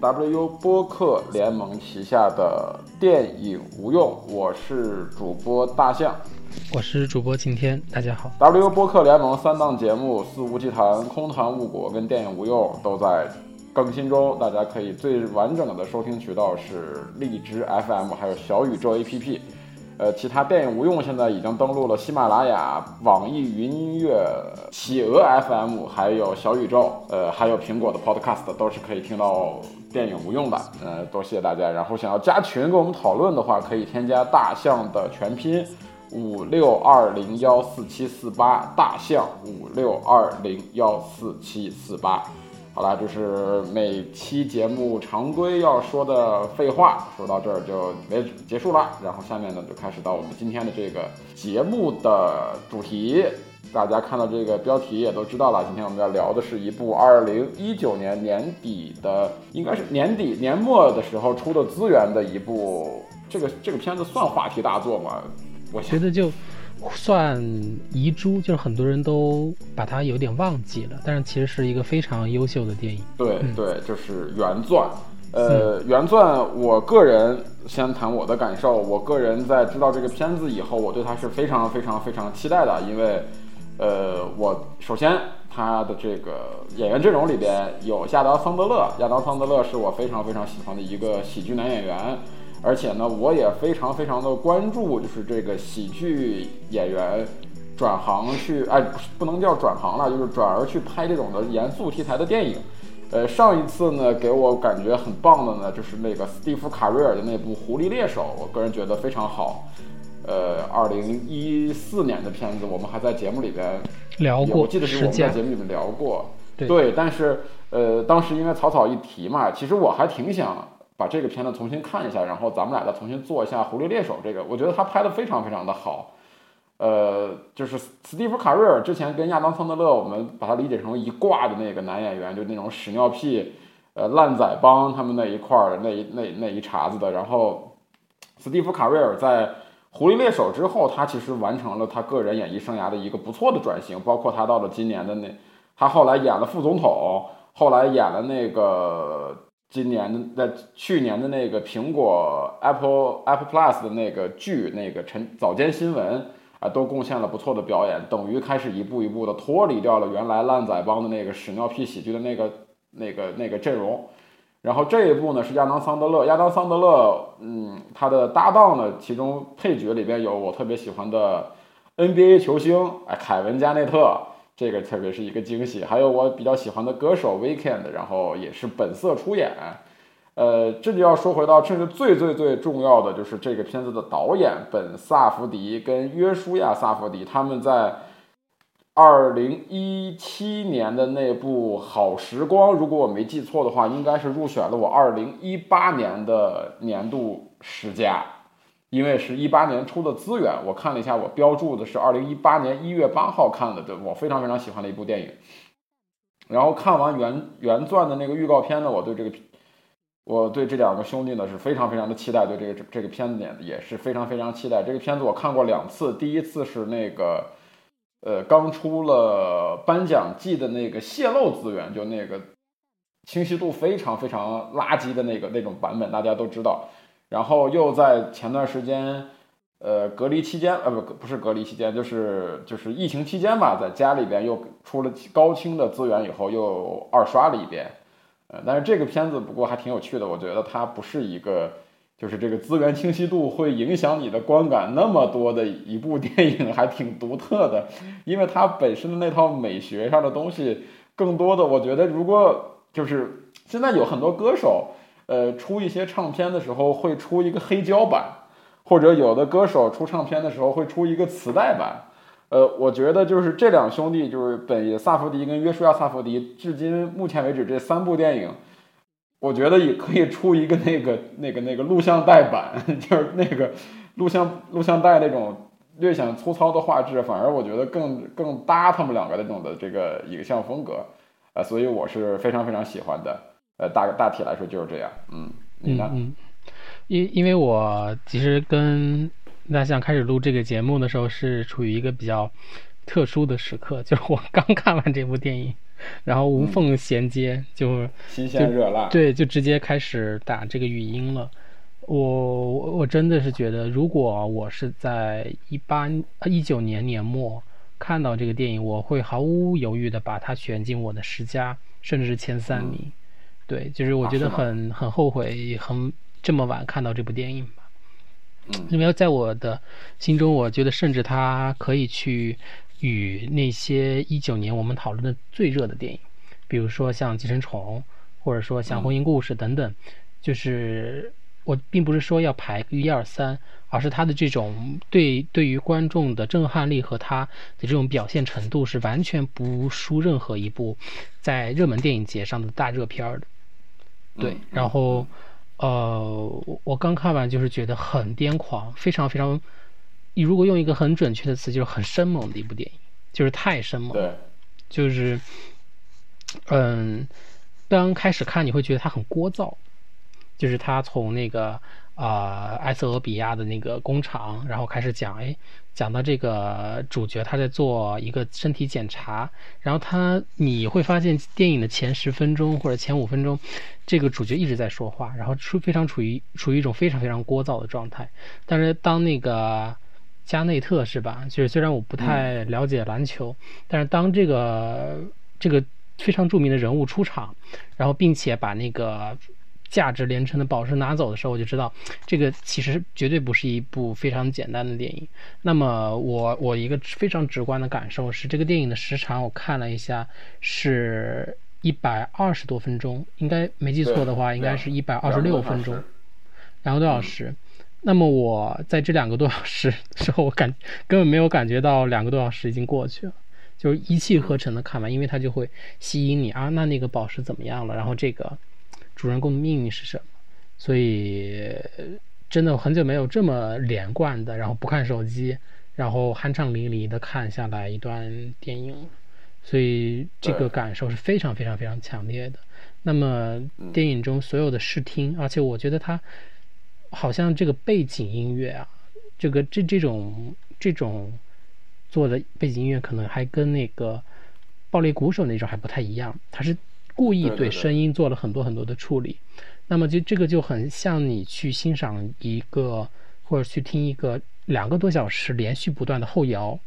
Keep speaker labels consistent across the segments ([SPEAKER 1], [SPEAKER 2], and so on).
[SPEAKER 1] WU 播客联盟旗下的电影无用，我是主播大象，
[SPEAKER 2] 我是主播晴天，大家好。
[SPEAKER 1] WU 播客联盟三档节目《肆无忌谈》《空谈误国》跟电影无用都在更新中，大家可以最完整的收听渠道是荔枝 FM，还有小宇宙 APP。呃，其他电影无用现在已经登录了喜马拉雅、网易云音乐、企鹅 FM，还有小宇宙，呃，还有苹果的 Podcast 都是可以听到电影无用的。呃，多谢大家。然后想要加群跟我们讨论的话，可以添加大象的全拼五六二零幺四七四八，大象五六二零幺四七四八。好了，就是每期节目常规要说的废话，说到这儿就没结束了。然后下面呢，就开始到我们今天的这个节目的主题。大家看到这个标题也都知道了，今天我们要聊的是一部二零一九年年底的，应该是年底年末的时候出的资源的一部。这个这个片子算话题大作吗？我
[SPEAKER 2] 觉得就。算遗珠，就是很多人都把它有点忘记了，但是其实是一个非常优秀的电影。
[SPEAKER 1] 对对，就是原钻。呃，原钻，我个人先谈我的感受。我个人在知道这个片子以后，我对它是非常非常非常期待的，因为，呃，我首先他的这个演员阵容里边有亚当桑德勒，亚当桑德勒是我非常非常喜欢的一个喜剧男演员。而且呢，我也非常非常的关注，就是这个喜剧演员转行去，哎，不能叫转行了，就是转而去拍这种的严肃题材的电影。呃，上一次呢，给我感觉很棒的呢，就是那个斯蒂夫·卡瑞尔的那部《狐狸猎手》，我个人觉得非常好。呃，二零一四年的片子，我们还在节目里边
[SPEAKER 2] 聊过，
[SPEAKER 1] 我记得是我们在节目里面聊过。对，但是呃，当时因为草草一提嘛，其实我还挺想。把这个片子重新看一下，然后咱们俩再重新做一下《狐狸猎手》这个，我觉得他拍的非常非常的好。呃，就是斯蒂夫·卡瑞尔之前跟亚当·桑德勒，我们把他理解成一挂的那个男演员，就那种屎尿屁、呃烂仔帮他们那一块儿那一那那一茬子的。然后，斯蒂夫·卡瑞尔在《狐狸猎手》之后，他其实完成了他个人演艺生涯的一个不错的转型，包括他到了今年的那，他后来演了副总统，后来演了那个。今年的在去年的那个苹果 Apple Apple Plus 的那个剧，那个晨早间新闻啊，都贡献了不错的表演，等于开始一步一步的脱离掉了原来烂仔帮的那个屎尿屁喜剧的那个那个那个阵容。然后这一部呢是亚当桑德勒，亚当桑德勒，嗯，他的搭档呢，其中配角里边有我特别喜欢的 NBA 球星，哎，凯文加内特。这个特别是一个惊喜，还有我比较喜欢的歌手 Weekend，然后也是本色出演。呃，这就要说回到，甚至最最最重要的就是这个片子的导演本萨福迪跟约书亚萨福迪，他们在二零一七年的那部《好时光》，如果我没记错的话，应该是入选了我二零一八年的年度十佳。因为是一八年出的资源，我看了一下，我标注的是二零一八年一月八号看的，对我非常非常喜欢的一部电影。然后看完原原钻的那个预告片呢，我对这个，我对这两个兄弟呢是非常非常的期待，对这个这个片子也也是非常非常期待。这个片子我看过两次，第一次是那个，呃，刚出了颁奖季的那个泄露资源，就那个清晰度非常非常垃圾的那个那种版本，大家都知道。然后又在前段时间，呃，隔离期间，呃，不，不是隔离期间，就是就是疫情期间吧，在家里边又出了高清的资源，以后又二刷了一遍，呃，但是这个片子不过还挺有趣的，我觉得它不是一个，就是这个资源清晰度会影响你的观感那么多的一部电影，还挺独特的，因为它本身的那套美学上的东西，更多的我觉得，如果就是现在有很多歌手。呃，出一些唱片的时候会出一个黑胶版，或者有的歌手出唱片的时候会出一个磁带版。呃，我觉得就是这两兄弟，就是本萨福迪跟约书亚萨福迪，至今目前为止这三部电影，我觉得也可以出一个那个那个那个录像带版，就是那个录像录像带那种略显粗糙的画质，反而我觉得更更搭他们两个那种的这个影像风格，呃，所以我是非常非常喜欢的。呃，大大体来说就是这样，嗯，你呢？
[SPEAKER 2] 嗯，因因为我其实跟大象开始录这个节目的时候是处于一个比较特殊的时刻，就是我刚看完这部电影，然后无缝衔接，就
[SPEAKER 1] 新鲜热辣，
[SPEAKER 2] 对，就直接开始打这个语音了。我我真的是觉得，如果我是在一八一九年年末看到这个电影，我会毫无犹豫的把它选进我的十佳，甚至是前三名。对，就是我觉得很很后悔，很这么晚看到这部电影吧。因为在我的心中，我觉得甚至它可以去与那些一九年我们讨论的最热的电影，比如说像《寄生虫》，或者说像《婚姻故事》等等，就是。我并不是说要排一二三，而是他的这种对对于观众的震撼力和他的这种表现程度是完全不输任何一部在热门电影节上的大热片的。对，然后呃，我刚看完就是觉得很癫狂，非常非常，你如果用一个很准确的词，就是很生猛的一部电影，就是太生猛。
[SPEAKER 1] 对，
[SPEAKER 2] 就是嗯，刚开始看你会觉得它很聒噪。就是他从那个啊埃塞俄比亚的那个工厂，然后开始讲，哎，讲到这个主角他在做一个身体检查，然后他你会发现电影的前十分钟或者前五分钟，这个主角一直在说话，然后处非常处于处于一种非常非常聒噪的状态。但是当那个加内特是吧？就是虽然我不太了解篮球，但是当这个这个非常著名的人物出场，然后并且把那个。价值连城的宝石拿走的时候，我就知道这个其实绝对不是一部非常简单的电影。那么我我一个非常直观的感受是，这个电影的时长我看了一下，是一百二十多分钟，应该没记错的话，应该是一百二十六分钟，两个多小时。那么我在这两个多小时时候，我感根本没有感觉到两个多小时已经过去了，就是一气呵成的看完，因为它就会吸引你啊，那那个宝石怎么样了？然后这个。主人公的命运是什么？所以真的很久没有这么连贯的，然后不看手机，然后酣畅淋漓的看下来一段电影，所以这个感受是非常非常非常强烈的。那么电影中所有的视听，而且我觉得它好像这个背景音乐啊，这个这这种这种做的背景音乐可能还跟那个暴力鼓手那种还不太一样，它是。故意对声音做了很多很多的处理，那么就这个就很像你去欣赏一个或者去听一个两个多小时连续不断的后摇，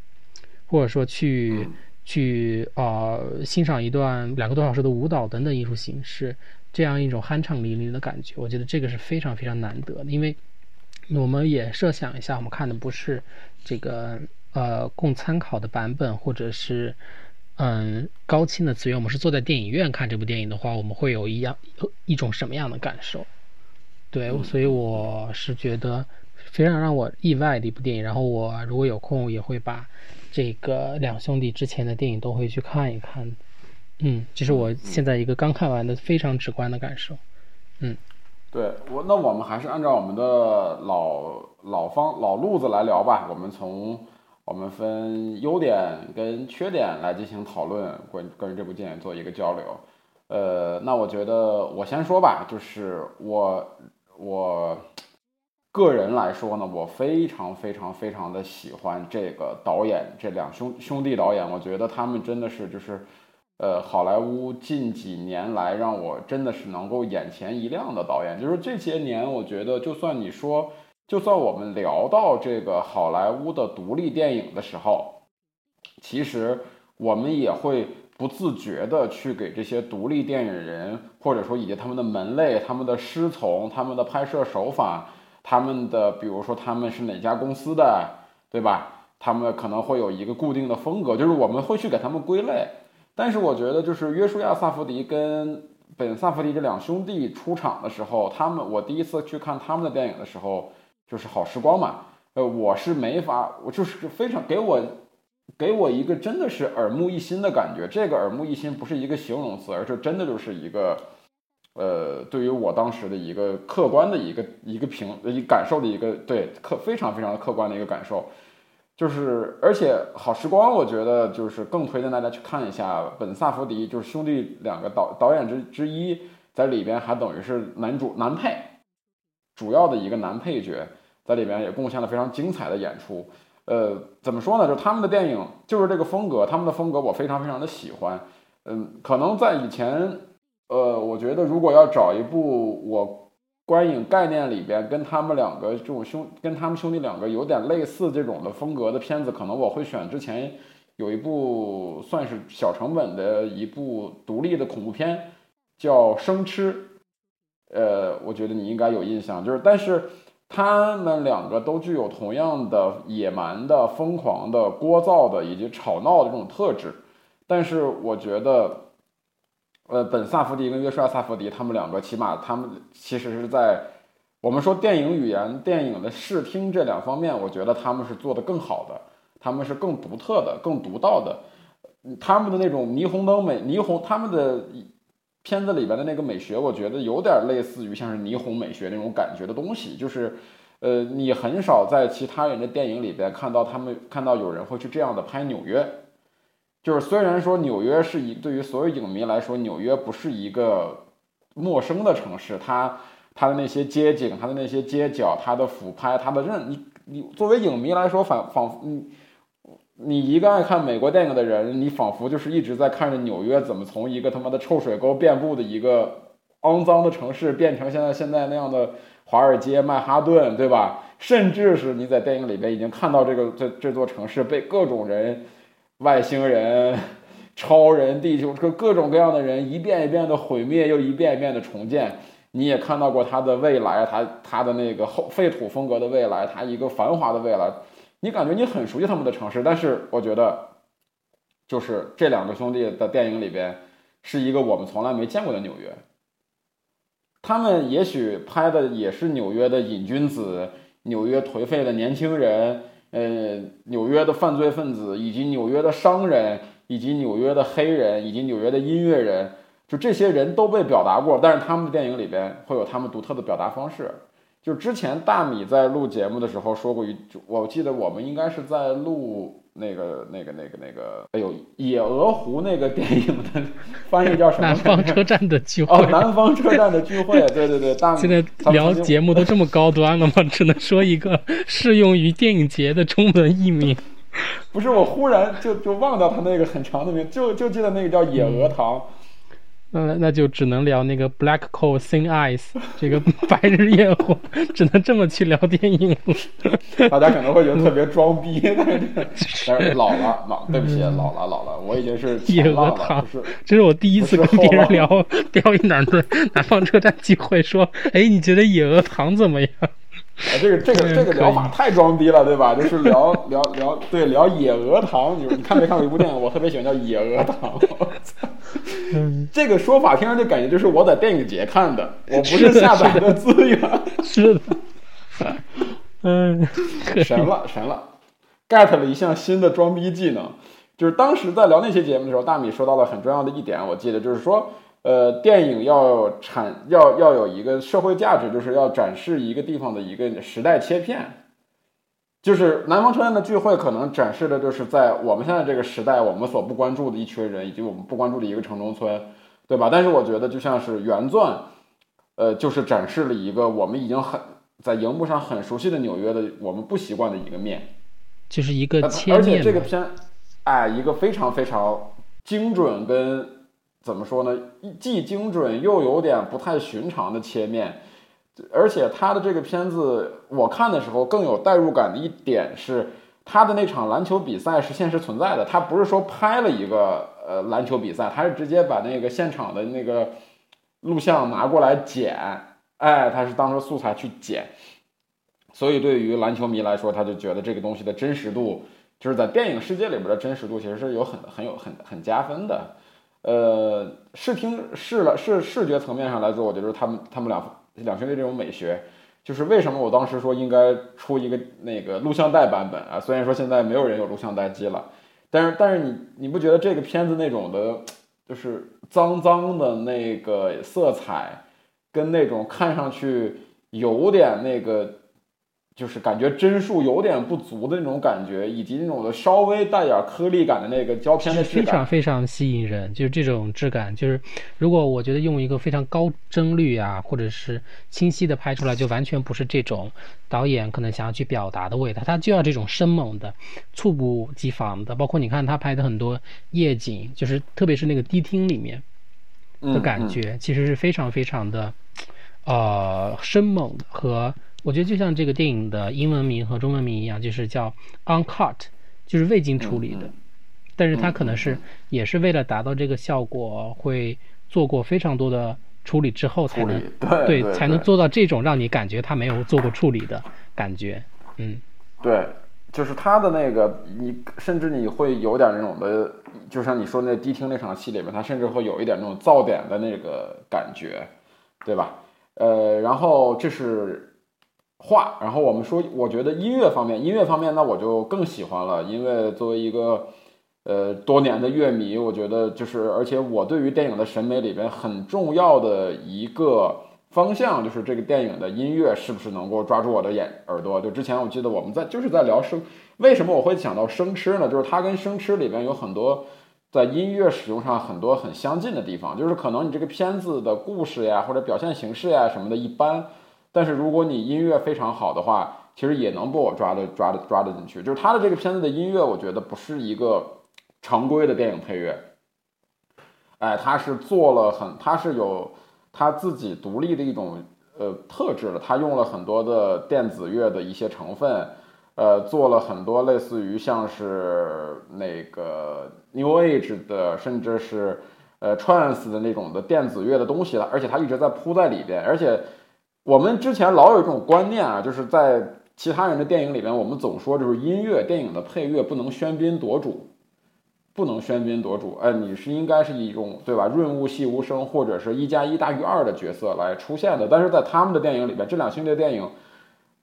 [SPEAKER 2] 或者说去去呃欣赏一段两个多小时的舞蹈等等艺术形式，这样一种酣畅淋漓的感觉，我觉得这个是非常非常难得的。因为我们也设想一下，我们看的不是这个呃供参考的版本，或者是。嗯，高清的资源，我们是坐在电影院看这部电影的话，我们会有一样一种什么样的感受？对，所以我是觉得非常让我意外的一部电影。然后我如果有空，也会把这个两兄弟之前的电影都会去看一看。嗯，这是我现在一个刚看完的非常直观的感受。嗯，
[SPEAKER 1] 对我，那我们还是按照我们的老老方老路子来聊吧。我们从。我们分优点跟缺点来进行讨论，关关于这部电影做一个交流。呃，那我觉得我先说吧，就是我我个人来说呢，我非常非常非常的喜欢这个导演，这两兄兄弟导演，我觉得他们真的是就是呃好莱坞近几年来让我真的是能够眼前一亮的导演。就是这些年，我觉得就算你说。就算我们聊到这个好莱坞的独立电影的时候，其实我们也会不自觉的去给这些独立电影人，或者说以及他们的门类、他们的师从、他们的拍摄手法、他们的比如说他们是哪家公司的，对吧？他们可能会有一个固定的风格，就是我们会去给他们归类。但是我觉得，就是约书亚·萨福迪跟本·萨福迪这两兄弟出场的时候，他们我第一次去看他们的电影的时候。就是好时光嘛，呃，我是没法，我就是非常给我，给我一个真的是耳目一新的感觉。这个耳目一新不是一个形容词，而是真的就是一个，呃，对于我当时的一个客观的一个一个评一感受的一个对客非常非常客观的一个感受。就是而且好时光，我觉得就是更推荐大家去看一下本萨福迪，就是兄弟两个导导演之之一，在里边还等于是男主男配，主要的一个男配角。在里边也贡献了非常精彩的演出，呃，怎么说呢？就他们的电影就是这个风格，他们的风格我非常非常的喜欢。嗯，可能在以前，呃，我觉得如果要找一部我观影概念里边跟他们两个这种兄跟他们兄弟两个有点类似这种的风格的片子，可能我会选之前有一部算是小成本的一部独立的恐怖片，叫《生吃》。呃，我觉得你应该有印象，就是但是。他们两个都具有同样的野蛮的、疯狂的、聒噪的以及吵闹的这种特质，但是我觉得，呃，本萨福迪跟约书亚萨福迪他们两个，起码他们其实是在我们说电影语言、电影的视听这两方面，我觉得他们是做的更好的，他们是更独特的、更独到的，他们的那种霓虹灯美、霓虹他们的。片子里边的那个美学，我觉得有点类似于像是霓虹美学那种感觉的东西，就是，呃，你很少在其他人的电影里边看到他们看到有人会去这样的拍纽约，就是虽然说纽约是一对于所有影迷来说，纽约不是一个陌生的城市，它它的那些街景，它的那些街角，它的俯拍，它的任你你作为影迷来说，仿仿嗯。你一个爱看美国电影的人，你仿佛就是一直在看着纽约怎么从一个他妈的臭水沟遍布的一个肮脏的城市，变成现在现在那样的华尔街、曼哈顿，对吧？甚至是你在电影里边已经看到这个这这座城市被各种人、外星人、超人、地球各各种各样的人一遍一遍的毁灭，又一遍一遍的重建。你也看到过他的未来，他他的那个后废土风格的未来，他一个繁华的未来。你感觉你很熟悉他们的城市，但是我觉得，就是这两个兄弟的电影里边，是一个我们从来没见过的纽约。他们也许拍的也是纽约的瘾君子、纽约颓废的年轻人、呃，纽约的犯罪分子，以及纽约的商人，以及纽约的黑人，以及纽约的音乐人，就这些人都被表达过，但是他们的电影里边会有他们独特的表达方式。就之前大米在录节目的时候说过一句，我记得我们应该是在录那个那个那个那个，哎呦，野鹅湖那个电影的翻译叫什么？
[SPEAKER 2] 南方车站的聚会。
[SPEAKER 1] 哦，南方车站的聚会，对对对。
[SPEAKER 2] 现在聊节目都这么高端了吗？只能说一个适用于电影节的中文译名。
[SPEAKER 1] 不是，我忽然就就忘掉他那个很长的名，就就记得那个叫野鹅塘。
[SPEAKER 2] 那那就只能聊那个 Black Coal Thin Ice，这个白日焰火，只能这么去聊电影
[SPEAKER 1] 了。大家可能会觉得特别装逼，但是老了，老对不起，老了老了，我已经是
[SPEAKER 2] 野鹅塘，这是我第一次跟别人聊 聊一男的南方车站机会，说，哎，你觉得野鹅塘怎么样？
[SPEAKER 1] 啊，这个这个这个聊法太装逼了，对吧？就是聊聊聊，对，聊野鹅塘。你你看没看过一部电影？我特别喜欢叫《野鹅塘》。这个说法听上去感觉就是我在电影节看的，我不是下载的资源。
[SPEAKER 2] 是的。嗯，
[SPEAKER 1] 神了神了，get 了一项新的装逼技能。就是当时在聊那些节目的时候，大米说到了很重要的一点，我记得就是说。呃，电影要产要要有一个社会价值，就是要展示一个地方的一个时代切片。就是南方车站的聚会，可能展示的就是在我们现在这个时代，我们所不关注的一群人，以及我们不关注的一个城中村，对吧？但是我觉得，就像是原钻，呃，就是展示了一个我们已经很在荧幕上很熟悉的纽约的我们不习惯的一个面，
[SPEAKER 2] 就是一个切
[SPEAKER 1] 面。而且这个片，哎，一个非常非常精准跟。怎么说呢？既精准又有点不太寻常的切面，而且他的这个片子，我看的时候更有代入感的一点是，他的那场篮球比赛是现实存在的，他不是说拍了一个呃篮球比赛，他是直接把那个现场的那个录像拿过来剪，哎，他是当成素材去剪，所以对于篮球迷来说，他就觉得这个东西的真实度，就是在电影世界里边的真实度，其实是有很很有很很加分的。呃，视听视了视视觉层面上来说，我觉得他们他们两两兄弟这种美学，就是为什么我当时说应该出一个那个录像带版本啊？虽然说现在没有人有录像带机了，但是但是你你不觉得这个片子那种的，就是脏脏的那个色彩，跟那种看上去有点那个就是感觉帧数有点不足的那种感觉，以及那种的稍微带点颗粒感的那个胶片的质
[SPEAKER 2] 感，非常非常吸引人。就是这种质感，就是如果我觉得用一个非常高帧率啊，或者是清晰的拍出来，就完全不是这种导演可能想要去表达的味道。他就要这种生猛的、猝不及防的。包括你看他拍的很多夜景，就是特别是那个迪厅里面的感觉，其实是非常非常的呃生猛和。我觉得就像这个电影的英文名和中文名一样，就是叫 uncut，就是未经处理的。但是它可能是也是为了达到这个效果，会做过非常多的处理之后才能
[SPEAKER 1] 对
[SPEAKER 2] 才能做到这种让你感觉它没有做过处理的感觉。嗯，
[SPEAKER 1] 对，就是它的那个，你甚至你会有点那种的，就像你说那迪厅那场戏里面，它甚至会有一点那种噪点的那个感觉，对吧？呃，然后这是。话，然后我们说，我觉得音乐方面，音乐方面那我就更喜欢了，因为作为一个呃多年的乐迷，我觉得就是，而且我对于电影的审美里边很重要的一个方向，就是这个电影的音乐是不是能够抓住我的眼耳朵。就之前我记得我们在就是在聊生，为什么我会想到生吃呢？就是它跟生吃里边有很多在音乐使用上很多很相近的地方，就是可能你这个片子的故事呀或者表现形式呀什么的一般。但是如果你音乐非常好的话，其实也能被我抓的抓的抓得进去。就是他的这个片子的音乐，我觉得不是一个常规的电影配乐，哎，他是做了很，他是有他自己独立的一种呃特质的。他用了很多的电子乐的一些成分，呃，做了很多类似于像是那个 New Age 的，甚至是呃 Trance 的那种的电子乐的东西了。而且他一直在铺在里边，而且。我们之前老有一种观念啊，就是在其他人的电影里边，我们总说就是音乐电影的配乐不能喧宾夺主，不能喧宾夺主。哎，你是应该是一种对吧？润物细无声，或者是一加一大于二的角色来出现的。但是在他们的电影里边，这两系列电影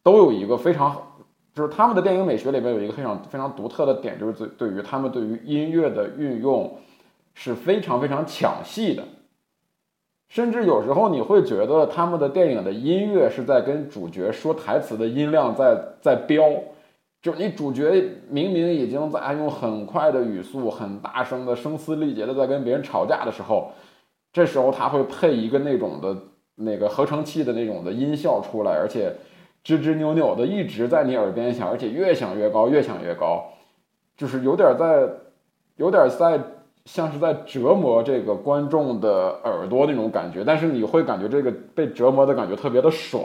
[SPEAKER 1] 都有一个非常，就是他们的电影美学里边有一个非常非常独特的点，就是对对于他们对于音乐的运用是非常非常抢戏的。甚至有时候你会觉得他们的电影的音乐是在跟主角说台词的音量在在飙，就你主角明明已经在用很快的语速、很大声的声嘶力竭的在跟别人吵架的时候，这时候他会配一个那种的那个合成器的那种的音效出来，而且吱吱扭扭的一直在你耳边响，而且越响越高，越响越高，就是有点在，有点在。像是在折磨这个观众的耳朵那种感觉，但是你会感觉这个被折磨的感觉特别的爽，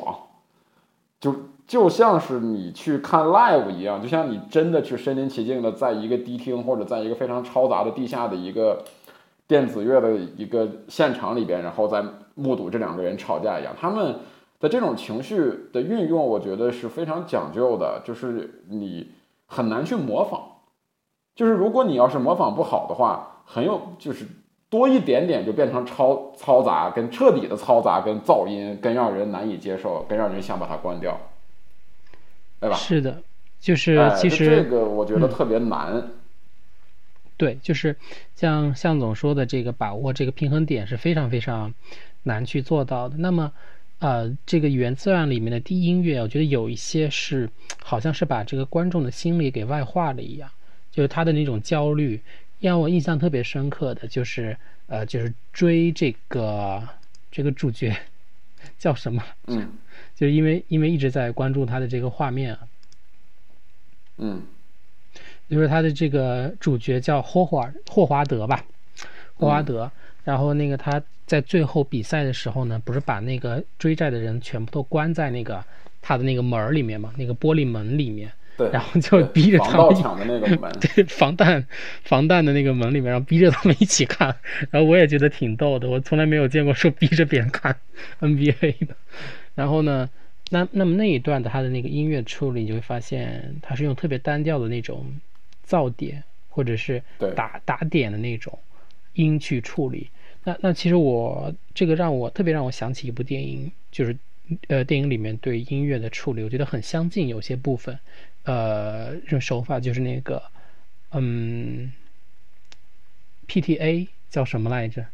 [SPEAKER 1] 就就像是你去看 live 一样，就像你真的去身临其境的在一个迪厅或者在一个非常嘈杂的地下的一个电子乐的一个现场里边，然后在目睹这两个人吵架一样。他们的这种情绪的运用，我觉得是非常讲究的，就是你很难去模仿，就是如果你要是模仿不好的话。很有，就是多一点点就变成超嘈杂，跟彻底的嘈杂，跟噪音，跟让人难以接受，跟让人想把它关掉，对吧？
[SPEAKER 2] 是的，就是其实
[SPEAKER 1] 这个我觉得特别难。
[SPEAKER 2] 对，就是像向总说的，这个把握这个平衡点是非常非常难去做到的。那么，呃，这个原自然里面的低音乐，我觉得有一些是好像是把这个观众的心理给外化了一样，就是他的那种焦虑。让我印象特别深刻的就是，呃，就是追这个这个主角叫什么？
[SPEAKER 1] 嗯，
[SPEAKER 2] 就是因为因为一直在关注他的这个画面啊。
[SPEAKER 1] 嗯，
[SPEAKER 2] 就是他的这个主角叫霍华霍华德吧，霍华德。然后那个他在最后比赛的时候呢，不是把那个追债的人全部都关在那个他的那个门儿里面嘛，那个玻璃门里面。
[SPEAKER 1] 对，
[SPEAKER 2] 然后就逼着他们
[SPEAKER 1] 抢的那个门，
[SPEAKER 2] 对，防弹防弹的那个门里面，然后逼着他们一起看，然后我也觉得挺逗的，我从来没有见过说逼着别人看 NBA 的。然后呢，那那么那一段的他的那个音乐处理，你就会发现他是用特别单调的那种噪点或者是打打点的那种音去处理。那那其实我这个让我特别让我想起一部电影，就是呃电影里面对音乐的处理，我觉得很相近，有些部分。呃，这种手法就是那个，嗯，PTA 叫什么来着？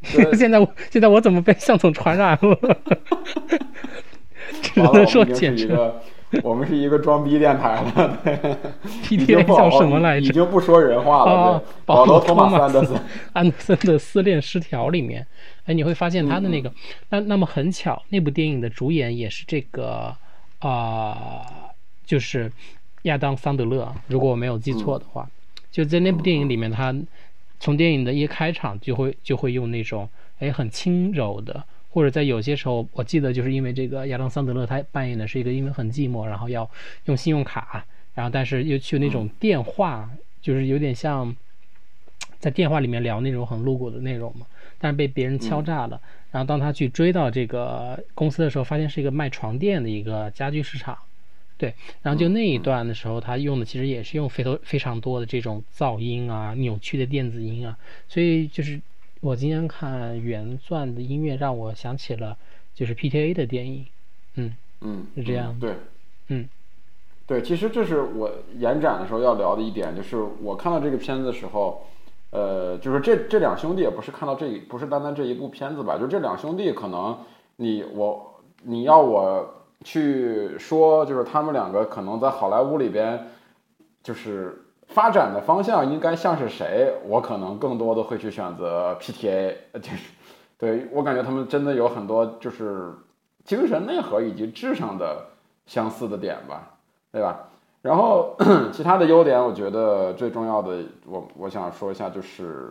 [SPEAKER 2] 现在我现在我怎么被向总传染了？只能说简直
[SPEAKER 1] 我们是一个装逼电台了。
[SPEAKER 2] PTA 叫什么来着？
[SPEAKER 1] 已经不说人话了。保罗·托马斯·安德森，
[SPEAKER 2] 安德森的《失恋失调》里面，哎，你会发现他的那个，那那么很巧，那部电影的主演也是这个啊，就是亚当·桑德勒，如果我没有记错的话，就在那部电影里面，他从电影的一开场就会就会用那种哎很轻柔的。或者在有些时候，我记得就是因为这个亚当桑德勒他扮演的是一个因为很寂寞，然后要用信用卡，然后但是又去那种电话，就是有点像在电话里面聊那种很露骨的内容嘛，但是被别人敲诈了。然后当他去追到这个公司的时候，发现是一个卖床垫的一个家具市场，对。然后就那一段的时候，他用的其实也是用非常非常多的这种噪音啊、扭曲的电子音啊，所以就是。我今天看原钻的音乐，让我想起了就是 PTA 的电影，嗯
[SPEAKER 1] 嗯，
[SPEAKER 2] 是这样，
[SPEAKER 1] 对，
[SPEAKER 2] 嗯，
[SPEAKER 1] 对，其实这是我延展的时候要聊的一点，就是我看到这个片子的时候，呃，就是这这两兄弟也不是看到这不是单单这一部片子吧，就这两兄弟可能你我你要我去说，就是他们两个可能在好莱坞里边就是。发展的方向应该像是谁？我可能更多的会去选择 PTA，就是，对我感觉他们真的有很多就是精神内核以及智商的相似的点吧，对吧？然后 其他的优点，我觉得最重要的，我我想说一下就是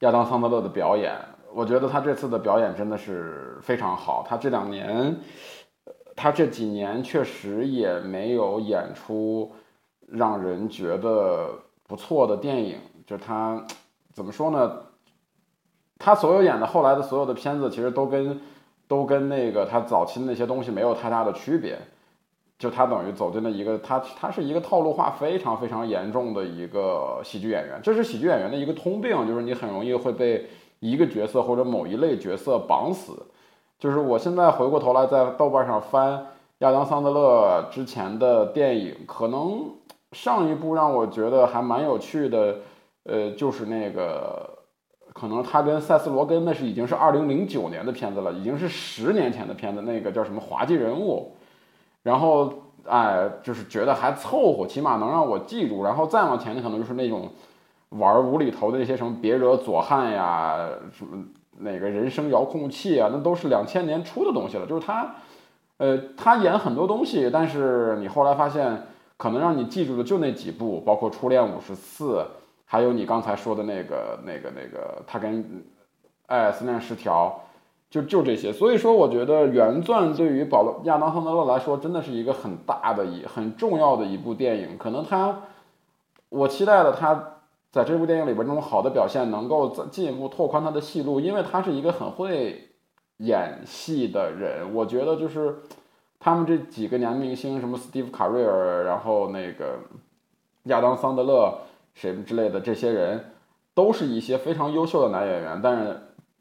[SPEAKER 1] 亚当桑德勒的表演，我觉得他这次的表演真的是非常好。他这两年，他这几年确实也没有演出。让人觉得不错的电影，就是他怎么说呢？他所有演的后来的所有的片子，其实都跟都跟那个他早期那些东西没有太大的区别。就他等于走进了一个他他是一个套路化非常非常严重的一个喜剧演员，这是喜剧演员的一个通病，就是你很容易会被一个角色或者某一类角色绑死。就是我现在回过头来在豆瓣上翻亚当桑德勒之前的电影，可能。上一部让我觉得还蛮有趣的，呃，就是那个，可能他跟塞斯罗根那是已经是二零零九年的片子了，已经是十年前的片子，那个叫什么滑稽人物，然后哎，就是觉得还凑合，起码能让我记住，然后再往前可能就是那种玩无厘头的那些什么别惹左汉呀，什么哪个人生遥控器啊，那都是两千年初的东西了，就是他，呃，他演很多东西，但是你后来发现。可能让你记住的就那几部，包括《初恋五十四》，还有你刚才说的那个、那个、那个，他跟《爱思念失调》，就就这些。所以说，我觉得原钻对于保罗·亚当·桑德勒来说，真的是一个很大的一、很重要的一部电影。可能他，我期待的他在这部电影里边这种好的表现，能够再进一步拓宽他的戏路，因为他是一个很会演戏的人。我觉得就是。他们这几个男明星，什么斯蒂夫·卡瑞尔，然后那个亚当·桑德勒，什么之类的，这些人都是一些非常优秀的男演员。但是，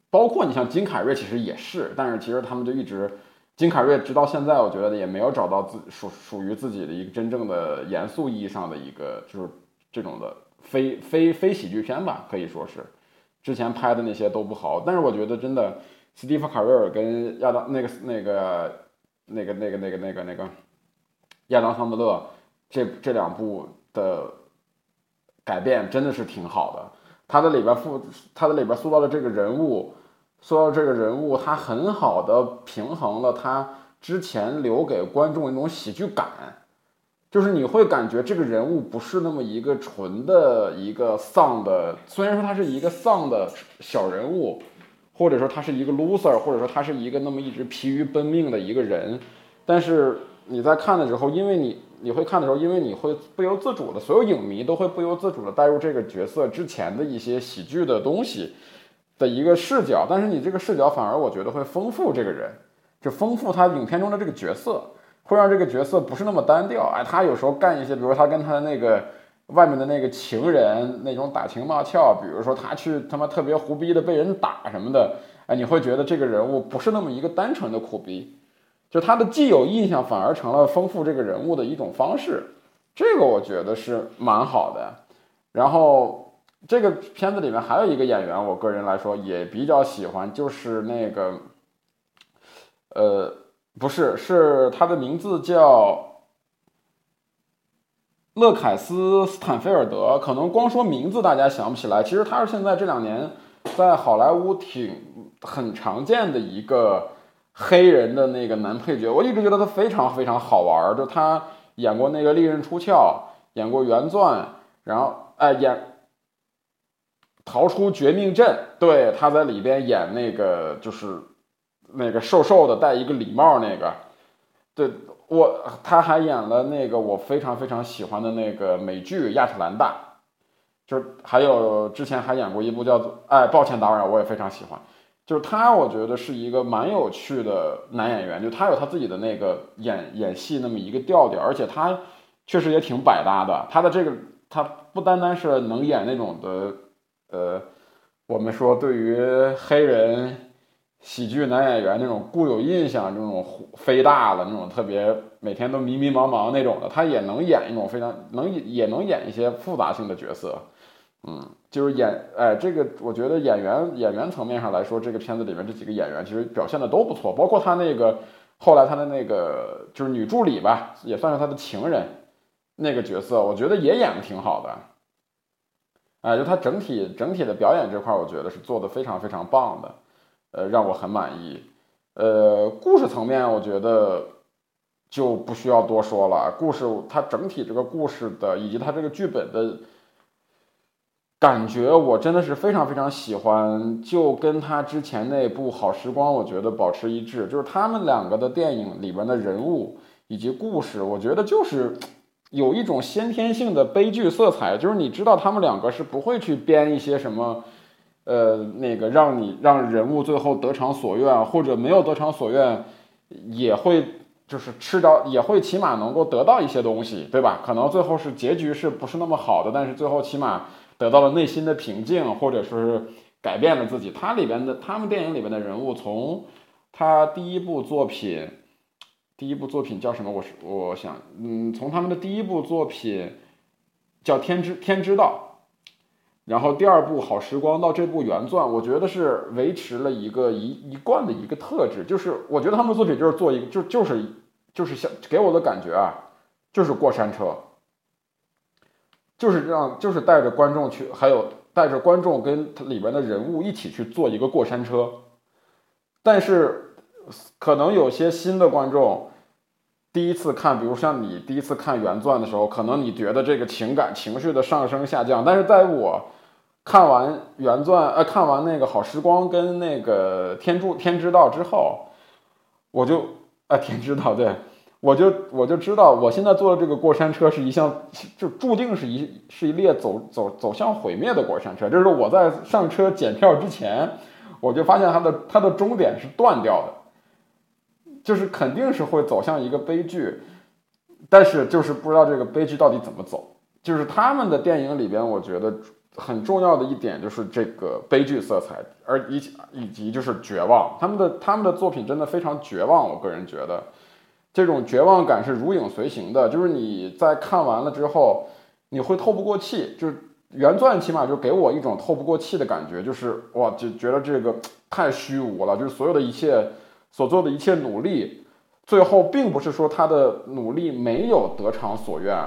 [SPEAKER 1] 包括你像金凯瑞，其实也是。但是，其实他们就一直，金凯瑞直到现在，我觉得也没有找到自属属于自己的一个真正的严肃意义上的一个，就是这种的非非非喜剧片吧，可以说是。之前拍的那些都不好。但是，我觉得真的，斯蒂夫·卡瑞尔跟亚当那个那个。那个、那个、那个、那个、那个，亚当·桑德勒这这两部的改变真的是挺好的。他的里边塑，他的里边塑造的这个人物，塑造这个人物，他很好的平衡了他之前留给观众一种喜剧感，就是你会感觉这个人物不是那么一个纯的一个丧的，虽然说他是一个丧的小人物。或者说他是一个 loser，或者说他是一个那么一直疲于奔命的一个人，但是你在看的时候，因为你你会看的时候，因为你会不由自主的，所有影迷都会不由自主的带入这个角色之前的一些喜剧的东西的一个视角，但是你这个视角反而我觉得会丰富这个人，就丰富他影片中的这个角色，会让这个角色不是那么单调。哎，他有时候干一些，比如他跟他的那个。外面的那个情人那种打情骂俏，比如说他去他妈特别胡逼的被人打什么的，哎，你会觉得这个人物不是那么一个单纯的苦逼，就他的既有印象反而成了丰富这个人物的一种方式，这个我觉得是蛮好的。然后这个片子里面还有一个演员，我个人来说也比较喜欢，就是那个，呃，不是，是他的名字叫勒凯斯·斯坦菲尔德。可能光说名字大家想不起来，其实他是现在这两年在好莱坞挺很常见的一个黑人的那个男配角。我一直觉得他非常非常好玩，就他演过那个《利刃出鞘》，演过《原钻》，然后哎演。逃出绝命镇，对，他在里边演那个就是那个瘦瘦的戴一个礼帽那个，对我他还演了那个我非常非常喜欢的那个美剧《亚特兰大》，就是还有之前还演过一部叫做哎，抱歉打扰，我也非常喜欢，就是他我觉得是一个蛮有趣的男演员，就他有他自己的那个演演戏那么一个调调，而且他确实也挺百搭的，他的这个他不单单是能演那种的。呃，我们说对于黑人喜剧男演员那种固有印象，这种飞大的那种特别每天都迷迷茫茫那种的，他也能演一种非常能也能演一些复杂性的角色，嗯，就是演哎，这个我觉得演员演员层面上来说，这个片子里面这几个演员其实表现的都不错，包括他那个后来他的那个就是女助理吧，也算是他的情人那个角色，我觉得也演的挺好的。哎，就他整体整体的表演这块，我觉得是做的非常非常棒的，呃，让我很满意。呃，故事层面，我觉得就不需要多说了。故事它整体这个故事的以及它这个剧本的感觉，我真的是非常非常喜欢，就跟他之前那部《好时光》，我觉得保持一致。就是他们两个的电影里边的人物以及故事，我觉得就是。有一种先天性的悲剧色彩，就是你知道他们两个是不会去编一些什么，呃，那个让你让人物最后得偿所愿，或者没有得偿所愿，也会就是吃着也会起码能够得到一些东西，对吧？可能最后是结局是不是那么好的，但是最后起码得到了内心的平静，或者说是改变了自己。他里边的他们电影里边的人物，从他第一部作品。第一部作品叫什么？我是我想，嗯，从他们的第一部作品叫《天之天之道》，然后第二部《好时光》到这部原钻，我觉得是维持了一个一一贯的一个特质，就是我觉得他们的作品就是做一个，就就是就是像给我的感觉啊，就是过山车，就是让就是带着观众去，还有带着观众跟里边的人物一起去做一个过山车，但是。可能有些新的观众第一次看，比如像你第一次看原钻的时候，可能你觉得这个情感情绪的上升下降。但是在我看完原钻，呃，看完那个好时光跟那个天助天之道之后，我就啊，天之道，对我就我就知道，我现在坐的这个过山车是一项，就注定是一是一列走走走向毁灭的过山车。就是我在上车检票之前，我就发现它的它的终点是断掉的。就是肯定是会走向一个悲剧，但是就是不知道这个悲剧到底怎么走。就是他们的电影里边，我觉得很重要的一点就是这个悲剧色彩，而以以及就是绝望。他们的他们的作品真的非常绝望，我个人觉得这种绝望感是如影随形的。就是你在看完了之后，你会透不过气。就是原钻起码就给我一种透不过气的感觉，就是哇，就觉得这个太虚无了。就是所有的一切。所做的一切努力，最后并不是说他的努力没有得偿所愿，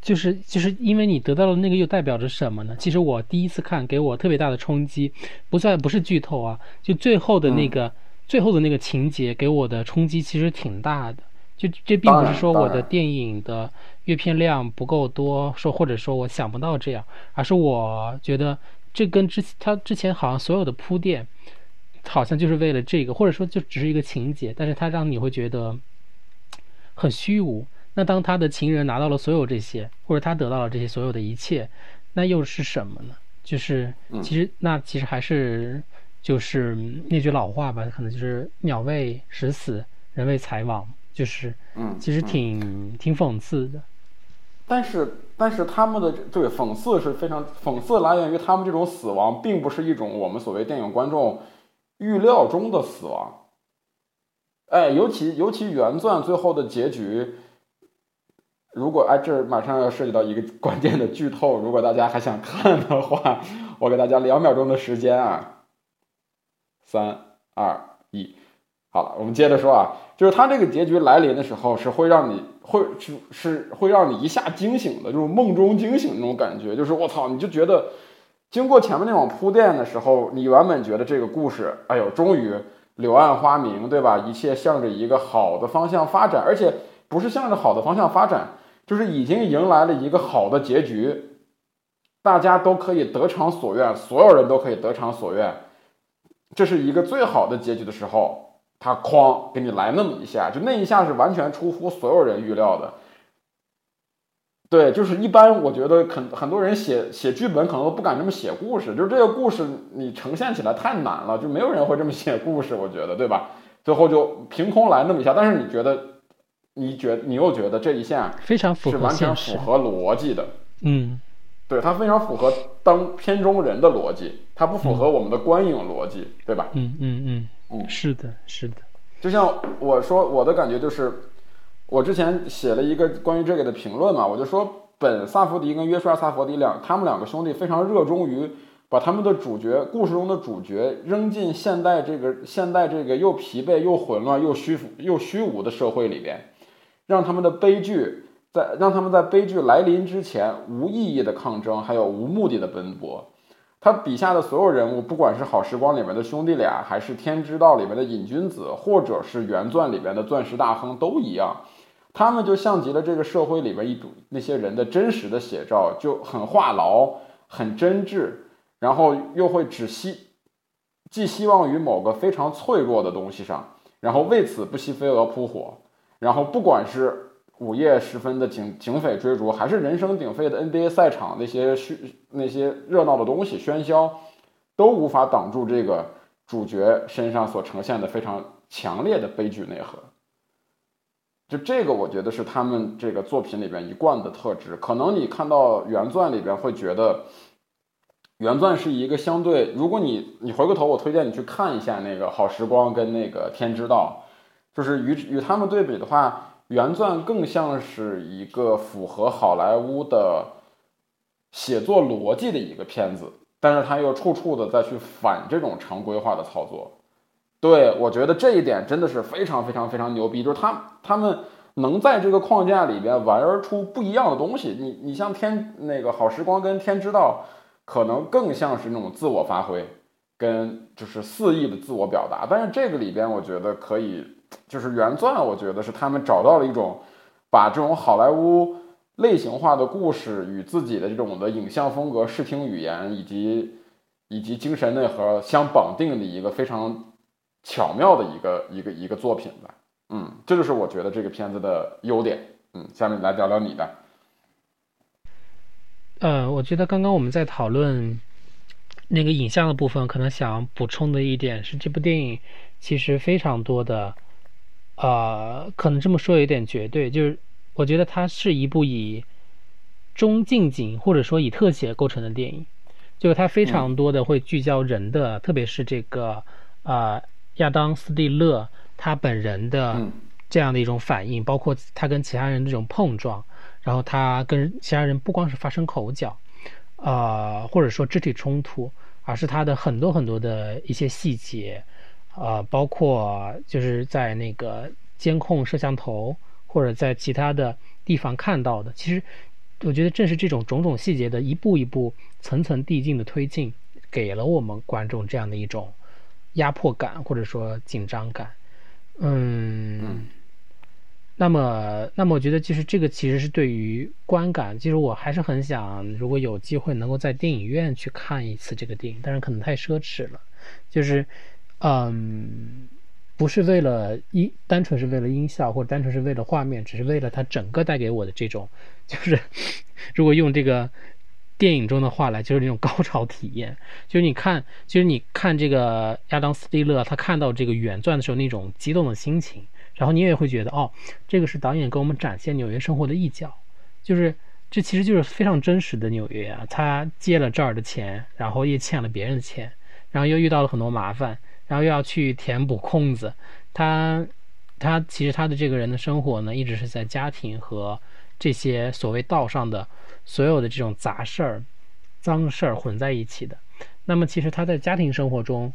[SPEAKER 2] 就是就是因为你得到了那个，又代表着什么呢？其实我第一次看，给我特别大的冲击，不算不是剧透啊，就最后的那个最后的那个情节给我的冲击其实挺大的。就这并不是说我的电影的阅片量不够多，说或者说我想不到这样，而是我觉得这跟之他之前好像所有的铺垫。好像就是为了这个，或者说就只是一个情节，但是它让你会觉得很虚无。那当他的情人拿到了所有这些，或者他得到了这些所有的一切，那又是什么呢？就是其实那其实还是就是那句老话吧，可能就是鸟为食死，人为财亡，就是
[SPEAKER 1] 嗯，
[SPEAKER 2] 其实挺挺讽刺的。
[SPEAKER 1] 但是但是他们的对讽刺是非常讽刺，来源于他们这种死亡，并不是一种我们所谓电影观众。预料中的死亡，哎，尤其尤其原钻最后的结局，如果哎，这马上要涉及到一个关键的剧透，如果大家还想看的话，我给大家两秒钟的时间啊，三二一，好了，我们接着说啊，就是他这个结局来临的时候，是会让你会是是会让你一下惊醒的，就是梦中惊醒那种感觉，就是我操，你就觉得经过前面那种铺垫的时候，你原本觉得这个故事，哎呦，终于柳暗花明，对吧？一切向着一个好的方向发展，而且不是向着好的方向发展，就是已经迎来了一个好的结局，大家都可以得偿所愿，所有人都可以得偿所愿，这是一个最好的结局的时候。他哐给你来那么一下，就那一下是完全出乎所有人预料的。对，就是一般我觉得很很多人写写剧本可能都不敢这么写故事，就是这个故事你呈现起来太难了，就没有人会这么写故事，我觉得对吧？最后就凭空来那么一下，但是你觉得，你觉你又觉得这一下
[SPEAKER 2] 非常符
[SPEAKER 1] 合，是完全符合逻辑的。
[SPEAKER 2] 嗯，
[SPEAKER 1] 对，它非常符合当片中人的逻辑，它不符合我们的观影逻辑，对吧？
[SPEAKER 2] 嗯嗯嗯。嗯，是的，是的，
[SPEAKER 1] 就像我说，我的感觉就是，我之前写了一个关于这个的评论嘛，我就说本萨福迪跟约书亚萨佛迪两，他们两个兄弟非常热衷于把他们的主角故事中的主角扔进现代这个现代这个又疲惫又混乱又虚又虚无的社会里边，让他们的悲剧在让他们在悲剧来临之前无意义的抗争，还有无目的的奔波。他笔下的所有人物，不管是《好时光》里面的兄弟俩，还是《天之道》里面的瘾君子，或者是原钻里面的钻石大亨，都一样。他们就像极了这个社会里边一种那些人的真实的写照，就很话痨，很真挚，然后又会只希寄希望于某个非常脆弱的东西上，然后为此不惜飞蛾扑火，然后不管是。午夜时分的警警匪追逐，还是人声鼎沸的 NBA 赛场那些喧那些热闹的东西喧嚣，都无法挡住这个主角身上所呈现的非常强烈的悲剧内核。就这个，我觉得是他们这个作品里边一贯的特质。可能你看到原钻里边会觉得，原钻是一个相对，如果你你回过头，我推荐你去看一下那个好时光跟那个天之道，就是与与他们对比的话。原钻更像是一个符合好莱坞的写作逻辑的一个片子，但是他又处处的在去反这种常规化的操作。对我觉得这一点真的是非常非常非常牛逼，就是他他们能在这个框架里边玩出不一样的东西。你你像天那个好时光跟天之道，可能更像是那种自我发挥，跟就是肆意的自我表达，但是这个里边我觉得可以。就是原钻，我觉得是他们找到了一种把这种好莱坞类型化的故事与自己的这种的影像风格、视听语言以及以及精神内核相绑定的一个非常巧妙的一个一个一个作品吧。嗯，这就是我觉得这个片子的优点。嗯，下面来聊聊你的。
[SPEAKER 2] 呃，我觉得刚刚我们在讨论那个影像的部分，可能想补充的一点是，这部电影其实非常多的。呃，可能这么说有点绝对，就是我觉得它是一部以中近景或者说以特写构成的电影，就是它非常多的会聚焦人的，特别是这个呃亚当斯蒂勒他本人的这样的一种反应，包括他跟其他人这种碰撞，然后他跟其他人不光是发生口角，呃或者说肢体冲突，而是他的很多很多的一些细节。呃，包括就是在那个监控摄像头或者在其他的地方看到的，其实我觉得正是这种种种细节的一步一步、层层递进的推进，给了我们观众这样的一种压迫感或者说紧张感。嗯，那么，那么我觉得其实这个其实是对于观感，其实我还是很想，如果有机会能够在电影院去看一次这个电影，但是可能太奢侈了，就是。嗯，嗯不是为了音，单纯是为了音效，或者单纯是为了画面，只是为了它整个带给我的这种，就是如果用这个电影中的话来，就是那种高潮体验。就是你看，就是你看这个亚当斯蒂勒，他看到这个原钻的时候那种激动的心情，然后你也会觉得，哦，这个是导演给我们展现纽约生活的一角，就是这其实就是非常真实的纽约啊。他借了这儿的钱，然后也欠了别人的钱，然后又遇到了很多麻烦。然后又要去填补空子，他，他其实他的这个人的生活呢，一直是在家庭和这些所谓道上的所有的这种杂事儿、脏事儿混在一起的。那么其实他在家庭生活中，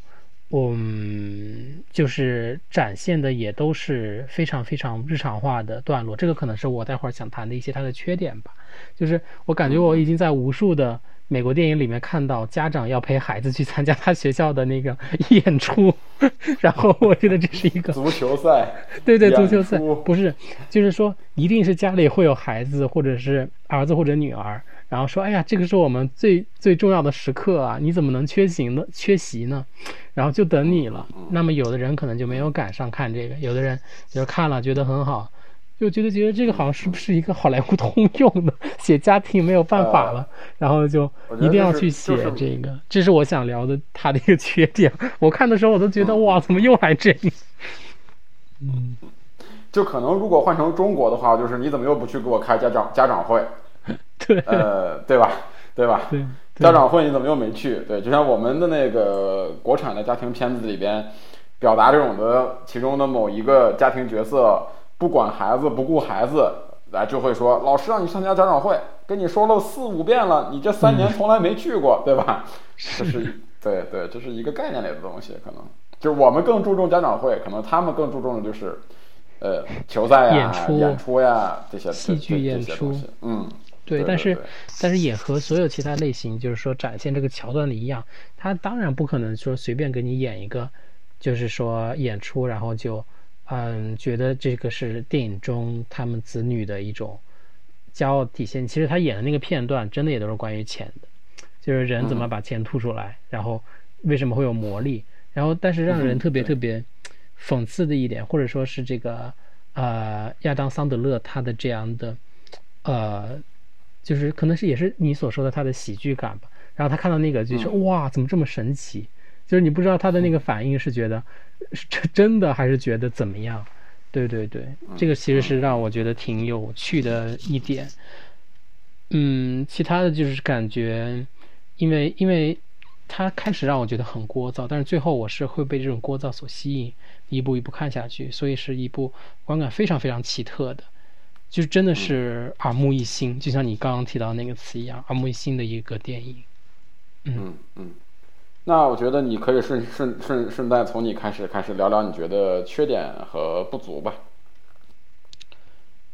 [SPEAKER 2] 嗯，就是展现的也都是非常非常日常化的段落，这个可能是我待会儿想谈的一些他的缺点吧。就是我感觉我已经在无数的美国电影里面看到家长要陪孩子去参加他学校的那个 演出，然后我觉得这是一个
[SPEAKER 1] 足球赛，
[SPEAKER 2] 对对，足球赛不是，就是说一定是家里会有孩子，或者是儿子或者女儿。然后说，哎呀，这个是我们最最重要的时刻啊，你怎么能缺席呢？缺席呢？然后就等你了。那么有的人可能就没有赶上看这个，有的人就是看了觉得很好，就觉得觉得这个好像是不是一个好莱坞通用的写家庭没有办法了，然后就一定要去写这个。这是我想聊的他的一个缺点。我看的时候我都觉得哇，怎么又来这个？嗯，
[SPEAKER 1] 就可能如果换成中国的话，就是你怎么又不去给我开家长家长会？
[SPEAKER 2] 对，
[SPEAKER 1] 呃，对吧？对吧？家长会你怎么又没去？对，就像我们的那个国产的家庭片子里边，表达这种的其中的某一个家庭角色不管孩子不顾孩子，来就会说老师让你参加家长会，跟你说了四五遍了，你这三年从来没去过，对吧？这是对对，这是一个概念类的东西，可能。就是我们更注重家长会，可能他们更注重的就是呃球赛呀、演出。呀这些
[SPEAKER 2] 戏剧演出，
[SPEAKER 1] 嗯。
[SPEAKER 2] 对，但是但是也和所有其他类型，就是说展现这个桥段的一样，他当然不可能说随便给你演一个，就是说演出，然后就嗯觉得这个是电影中他们子女的一种骄傲体现。其实他演的那个片段，真的也都是关于钱的，就是人怎么把钱吐出来，然后为什么会有魔力，然后但是让人特别特别讽刺的一点，或者说是这个呃亚当桑德勒他的这样的呃。就是可能是也是你所说的他的喜剧感吧，然后他看到那个就说哇怎么这么神奇，就是你不知道他的那个反应是觉得是真的还是觉得怎么样，对对对，这个其实是让我觉得挺有趣的一点。嗯，其他的就是感觉，因为因为它开始让我觉得很聒噪，但是最后我是会被这种聒噪所吸引，一步一步看下去，所以是一部观感非常非常奇特的。就真的是耳目一新，就像你刚刚提到那个词一样，耳目一新的一个电影。
[SPEAKER 1] 嗯嗯，那我觉得你可以顺顺顺顺带从你开始开始聊聊你觉得缺点和不足吧。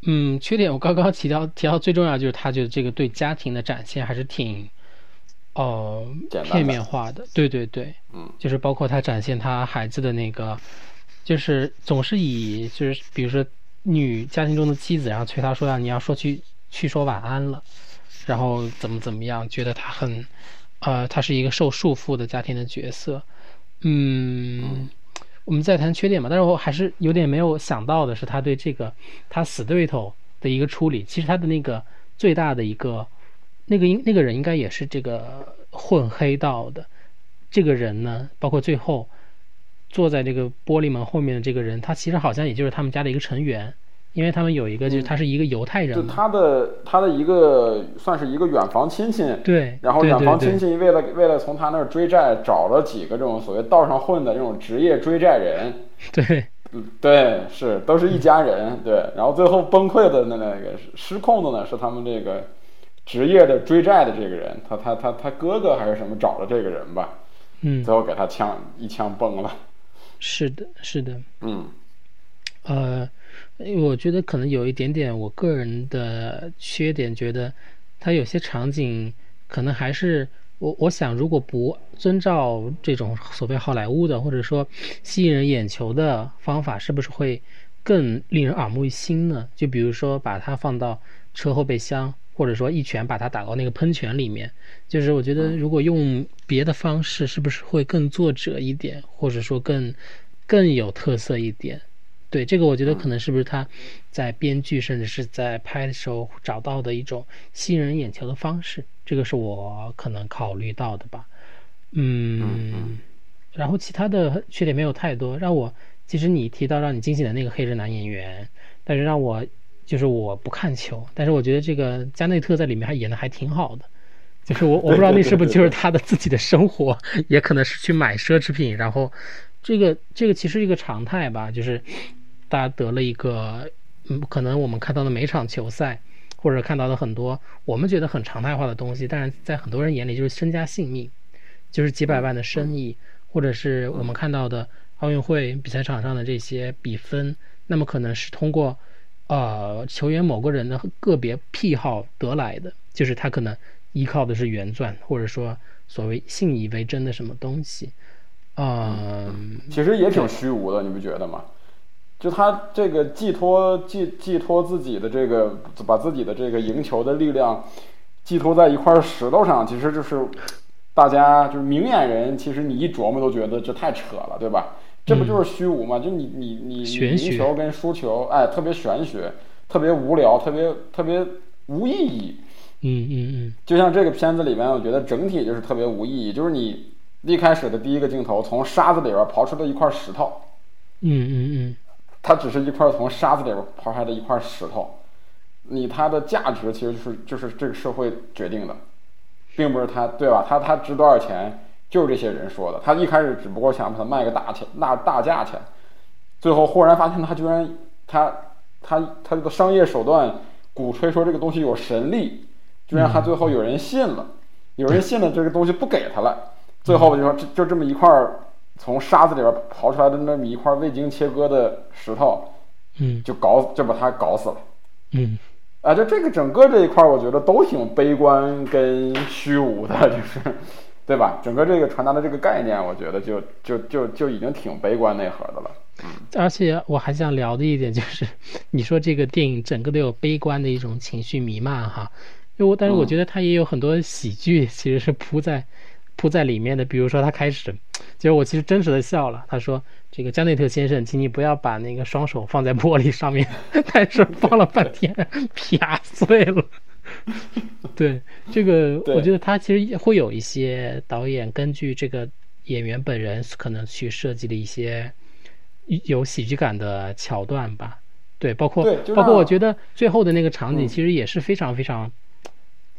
[SPEAKER 2] 嗯，缺点我刚刚提到提到最重要就是他觉得这个对家庭的展现还是挺哦片面化的。对对对，
[SPEAKER 1] 嗯，
[SPEAKER 2] 就是包括他展现他孩子的那个，就是总是以就是比如说。女家庭中的妻子，然后催他说呀，你要说去去说晚安了，然后怎么怎么样，觉得他很，呃，他是一个受束缚的家庭的角色。嗯，我们再谈缺点吧，但是我还是有点没有想到的是，他对这个他死对头的一个处理。其实他的那个最大的一个那个应那个人应该也是这个混黑道的这个人呢，包括最后。坐在这个玻璃门后面的这个人，他其实好像也就是他们家的一个成员，因为他们有一个，就是他是一个犹太人，
[SPEAKER 1] 就他的他的一个算是一个远房亲戚，
[SPEAKER 2] 对，
[SPEAKER 1] 然后远房亲戚为了为了从他那儿追债，找了几个这种所谓道上混的这种职业追债人，
[SPEAKER 2] 对，
[SPEAKER 1] 对，是都是一家人，对，然后最后崩溃的那那个失控的呢，是他们这个职业的追债的这个人，他他他他哥哥还是什么找的这个人吧，
[SPEAKER 2] 嗯，
[SPEAKER 1] 最后给他枪一枪崩了。
[SPEAKER 2] 是的，是的，
[SPEAKER 1] 嗯，
[SPEAKER 2] 呃，我觉得可能有一点点我个人的缺点，觉得它有些场景可能还是我我想，如果不遵照这种所谓好莱坞的或者说吸引人眼球的方法，是不是会更令人耳目一新呢？就比如说把它放到车后备箱。或者说一拳把它打到那个喷泉里面，就是我觉得如果用别的方式，是不是会更作者一点，或者说更更有特色一点？对这个，我觉得可能是不是他在编剧甚至是在拍的时候找到的一种吸引人眼球的方式，这个是我可能考虑到的吧。嗯，然后其他的缺点没有太多，让我其实你提到让你惊喜的那个黑人男演员，但是让我。就是我不看球，但是我觉得这个加内特在里面还演的还挺好的。就是我我不知道那是不是就是他的自己的生活，也可能是去买奢侈品。然后这个这个其实一个常态吧，就是大家得了一个，嗯，可能我们看到的每场球赛，或者看到的很多我们觉得很常态化的东西，但是在很多人眼里就是身家性命，就是几百万的生意，或者是我们看到的奥运会比赛场上的这些比分，那么可能是通过呃球员某个人的个别癖好得来的，就是他可能依靠的是原钻，或者说所谓信以为真的什么东西。嗯，
[SPEAKER 1] 其实也挺虚无的，你不觉得吗？就他这个寄托寄寄托自己的这个，把自己的这个赢球的力量寄托在一块石头上，其实就是大家就是明眼人，其实你一琢磨都觉得这太扯了，对吧？这不就是虚无吗？就你你你赢球跟输球，哎，特别玄学，特别无聊，特别特别无意义。
[SPEAKER 2] 嗯嗯嗯。
[SPEAKER 1] 就像这个片子里面，我觉得整体就是特别无意义，就是你。一开始的第一个镜头，从沙子里边刨出了一块石头。
[SPEAKER 2] 嗯嗯嗯，
[SPEAKER 1] 它只是一块从沙子里边刨出来的一块石头。你它的价值其实就是就是这个社会决定的，并不是它对吧？它它值多少钱，就是这些人说的。他一开始只不过想把它卖个大钱，那大价钱，最后忽然发现他居然他他他这个商业手段鼓吹说这个东西有神力，居然还最后有人信了，有人信了这个东西不给他了。最后就说，就就这么一块从沙子里边刨出来的那么一块未经切割的石头，
[SPEAKER 2] 嗯，
[SPEAKER 1] 就搞就把他搞死了，
[SPEAKER 2] 嗯，
[SPEAKER 1] 啊，就这个整个这一块，我觉得都挺悲观跟虚无的，就是，对吧？整个这个传达的这个概念，我觉得就就就就已经挺悲观内核的了。嗯，
[SPEAKER 2] 而且我还想聊的一点就是，你说这个电影整个都有悲观的一种情绪弥漫哈，因为我但是我觉得它也有很多喜剧，其实是铺在。铺在里面的，比如说他开始，结果我其实真实的笑了。他说：“这个加内特先生，请你不要把那个双手放在玻璃上面。”但是放了半天，啪碎了。对这个，我觉得他其实会有一些导演根据这个演员本人可能去设计的一些有喜剧感的桥段吧。对，包括包括我觉得最后的那个场景其实也是非常非常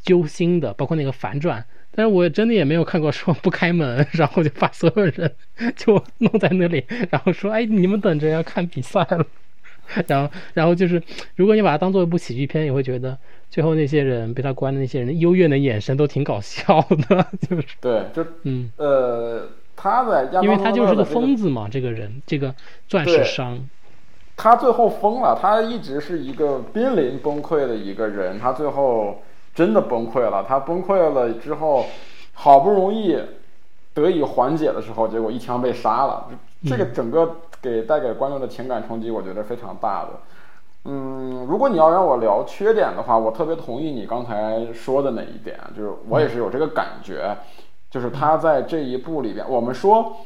[SPEAKER 2] 揪心的，包括那个反转。但是我真的也没有看过说不开门，然后就把所有人就弄在那里，然后说：“哎，你们等着要看比赛了。”然后，然后就是，如果你把它当做一部喜剧片，你会觉得最后那些人被他关的那些人幽怨的眼神都挺搞笑的，就是
[SPEAKER 1] 对，就
[SPEAKER 2] 嗯
[SPEAKER 1] 呃，他在
[SPEAKER 2] 因为他就是个疯子嘛，这个人，这个钻石商，
[SPEAKER 1] 他最后疯了，他一直是一个濒临崩溃的一个人，他最后。真的崩溃了，他崩溃了之后，好不容易得以缓解的时候，结果一枪被杀了。这个整个给带给观众的情感冲击，我觉得非常大的。嗯，如果你要让我聊缺点的话，我特别同意你刚才说的那一点，就是我也是有这个感觉，就是他在这一部里边，我们说，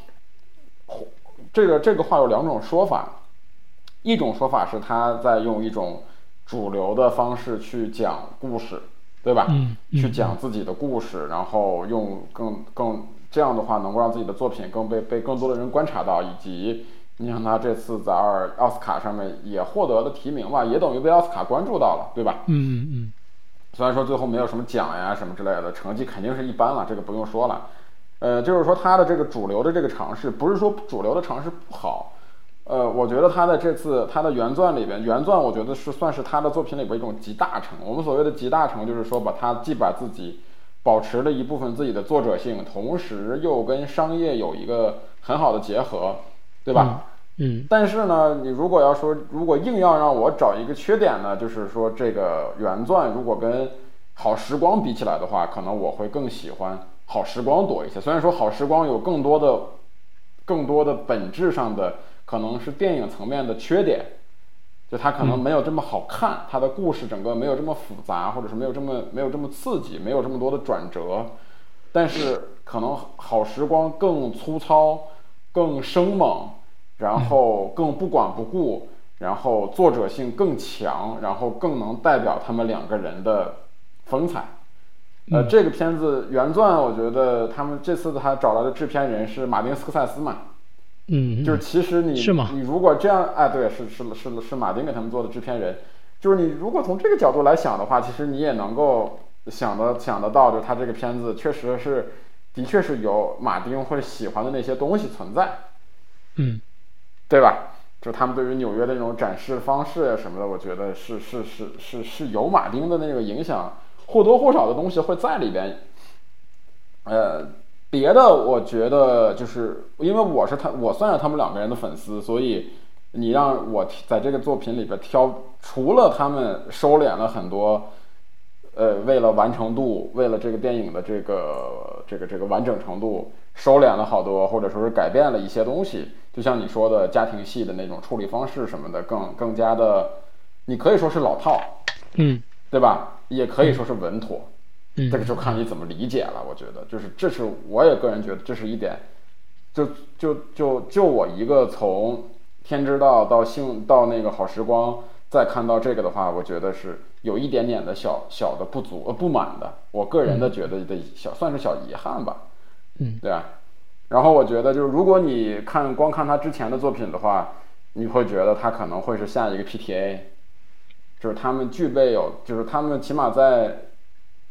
[SPEAKER 1] 这个这个话有两种说法，一种说法是他在用一种主流的方式去讲故事。对吧？
[SPEAKER 2] 嗯，
[SPEAKER 1] 去讲自己的故事，然后用更更这样的话，能够让自己的作品更被被更多的人观察到，以及你像他这次在二奥斯卡上面也获得了提名嘛，也等于被奥斯卡关注到了，对吧？
[SPEAKER 2] 嗯嗯。
[SPEAKER 1] 虽然说最后没有什么奖呀什么之类的，成绩肯定是一般了，这个不用说了。呃，就是说他的这个主流的这个尝试，不是说主流的尝试不好。呃，我觉得他的这次他的原钻里边，原钻我觉得是算是他的作品里边一种集大成。我们所谓的集大成，就是说把他既把自己保持了一部分自己的作者性，同时又跟商业有一个很好的结合，对吧？
[SPEAKER 2] 嗯。
[SPEAKER 1] 但是呢，你如果要说，如果硬要让我找一个缺点呢，就是说这个原钻如果跟好时光比起来的话，可能我会更喜欢好时光多一些。虽然说好时光有更多的、更多的本质上的。可能是电影层面的缺点，就它可能没有这么好看，它的故事整个没有这么复杂，或者是没有这么没有这么刺激，没有这么多的转折。但是可能好时光更粗糙，更生猛，然后更不管不顾，然后作者性更强，然后更能代表他们两个人的风采。呃，这个片子原钻，我觉得他们这次他找来的制片人是马丁斯科塞斯嘛。
[SPEAKER 2] 嗯，
[SPEAKER 1] 就是其实你
[SPEAKER 2] 是吗？
[SPEAKER 1] 你如果这样，哎，对，是是是是马丁给他们做的制片人，就是你如果从这个角度来想的话，其实你也能够想得想得到，就是他这个片子确实是，的确是有马丁会喜欢的那些东西存在，
[SPEAKER 2] 嗯，
[SPEAKER 1] 对吧？就他们对于纽约的那种展示方式啊什么的，我觉得是是是是是有马丁的那个影响，或多或少的东西会在里边，呃。别的我觉得就是因为我是他，我算是他们两个人的粉丝，所以你让我在这个作品里边挑，除了他们收敛了很多，呃，为了完成度，为了这个电影的这个这个这个完整程度，收敛了好多，或者说是改变了一些东西，就像你说的家庭戏的那种处理方式什么的，更更加的，你可以说是老套，
[SPEAKER 2] 嗯，
[SPEAKER 1] 对吧？也可以说是稳妥。这个就看你怎么理解了。我觉得，就是这是我也个人觉得这是一点，就就就就我一个从天之道到幸到那个好时光再看到这个的话，我觉得是有一点点的小小的不足呃不满的。我个人的觉得的小算是小遗憾吧。
[SPEAKER 2] 嗯，
[SPEAKER 1] 对吧？然后我觉得就是如果你看光看他之前的作品的话，你会觉得他可能会是下一个 PTA，就是他们具备有，就是他们起码在。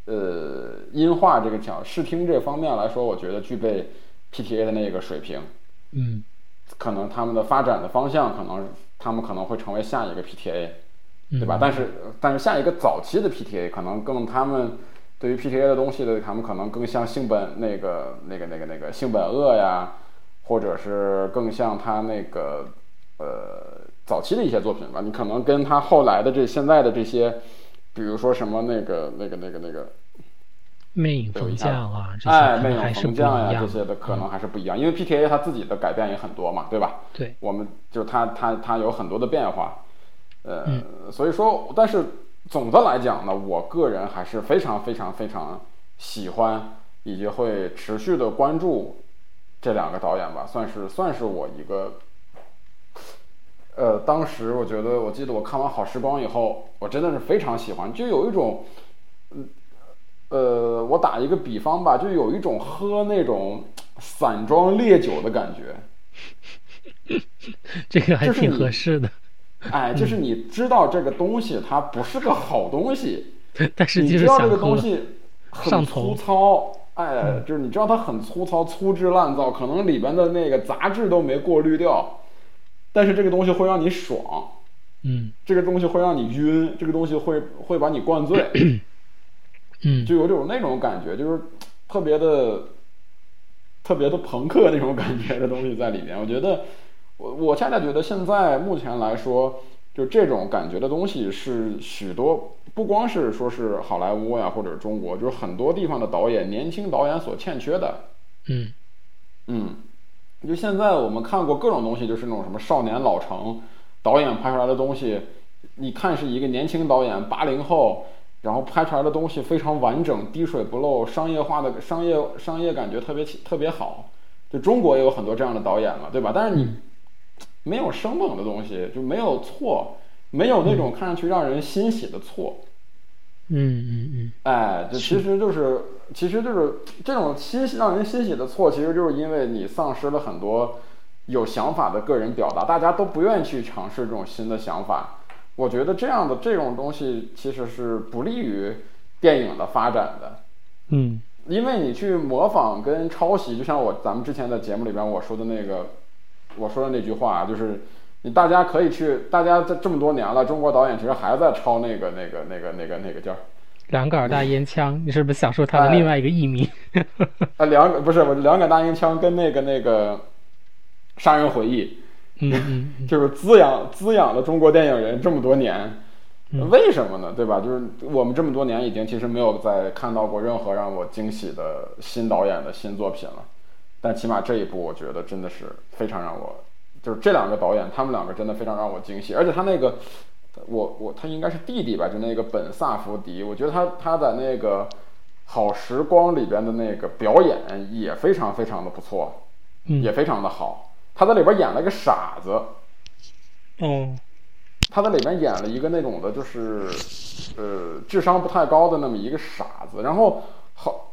[SPEAKER 1] 呃，音画这个讲视听这方面来说，我觉得具备 PTA 的那个水平。
[SPEAKER 2] 嗯，
[SPEAKER 1] 可能他们的发展的方向，可能他们可能会成为下一个 PTA，对吧？但是，但是下一个早期的 PTA 可能更他们对于 PTA 的东西的，他们可能更像性本那个那个那个那个性本恶呀，或者是更像他那个呃早期的一些作品吧。你可能跟他后来的这现在的这些。比如说什么那个那个那个那个
[SPEAKER 2] 魅影逢将啊，
[SPEAKER 1] 哎，魅影逢将
[SPEAKER 2] 呀，
[SPEAKER 1] 这些的可能还是不一样，因为 PTA 它自己的改变也很多嘛，对吧？
[SPEAKER 2] 对，
[SPEAKER 1] 我们就它它它有很多的变化，呃，所以说，但是总的来讲呢，我个人还是非常非常非常喜欢以及会持续的关注这两个导演吧，算是算是我一个。呃，当时我觉得，我记得我看完《好时光》以后，我真的是非常喜欢，就有一种，嗯，呃，我打一个比方吧，就有一种喝那种散装烈酒的感觉。
[SPEAKER 2] 这个还挺合适的。
[SPEAKER 1] 哎，就是你知道这个东西它不是个好东西，
[SPEAKER 2] 但是
[SPEAKER 1] 你知道这个东西很粗糙，
[SPEAKER 2] 哎，
[SPEAKER 1] 就是你知道它很粗糙、粗制滥造，可能里边的那个杂质都没过滤掉。但是这个东西会让你爽，
[SPEAKER 2] 嗯，
[SPEAKER 1] 这个东西会让你晕，这个东西会会把你灌醉，
[SPEAKER 2] 嗯，
[SPEAKER 1] 就有种那种感觉，就是特别的、特别的朋克那种感觉的东西在里面。我觉得，我我恰恰觉得现在目前来说，就这种感觉的东西是许多不光是说是好莱坞呀，或者中国，就是很多地方的导演，年轻导演所欠缺的。
[SPEAKER 2] 嗯，
[SPEAKER 1] 嗯。就现在我们看过各种东西，就是那种什么少年老成导演拍出来的东西，你看是一个年轻导演八零后，然后拍出来的东西非常完整、滴水不漏、商业化的商业商业感觉特别特别好。就中国也有很多这样的导演嘛，对吧？但是你没有生猛的东西，就没有错，没有那种看上去让人欣喜的错。
[SPEAKER 2] 嗯嗯嗯。
[SPEAKER 1] 哎，就其实就是。其实就是这种欣让人欣喜的错，其实就是因为你丧失了很多有想法的个人表达，大家都不愿意去尝试这种新的想法。我觉得这样的这种东西其实是不利于电影的发展的。
[SPEAKER 2] 嗯，
[SPEAKER 1] 因为你去模仿跟抄袭，就像我咱们之前在节目里边我说的那个，我说的那句话，就是你大家可以去，大家在这么多年了，中国导演其实还在抄那个那个那个那个那个叫。
[SPEAKER 2] 两杆大烟枪，你是不是想说他的另外一个艺名？
[SPEAKER 1] 啊，两不是我两杆大烟枪跟那个那个杀人回忆，
[SPEAKER 2] 嗯嗯，
[SPEAKER 1] 就是滋养滋养了中国电影人这么多年，为什么呢？对吧？就是我们这么多年已经其实没有再看到过任何让我惊喜的新导演的新作品了，但起码这一部我觉得真的是非常让我，就是这两个导演他们两个真的非常让我惊喜，而且他那个。我我他应该是弟弟吧，就那个本萨福迪，我觉得他他在那个好时光里边的那个表演也非常非常的不错，也非常的好。他在里边演了一个傻子，
[SPEAKER 2] 嗯，
[SPEAKER 1] 他在里边演了一个那种的，就是呃智商不太高的那么一个傻子，然后好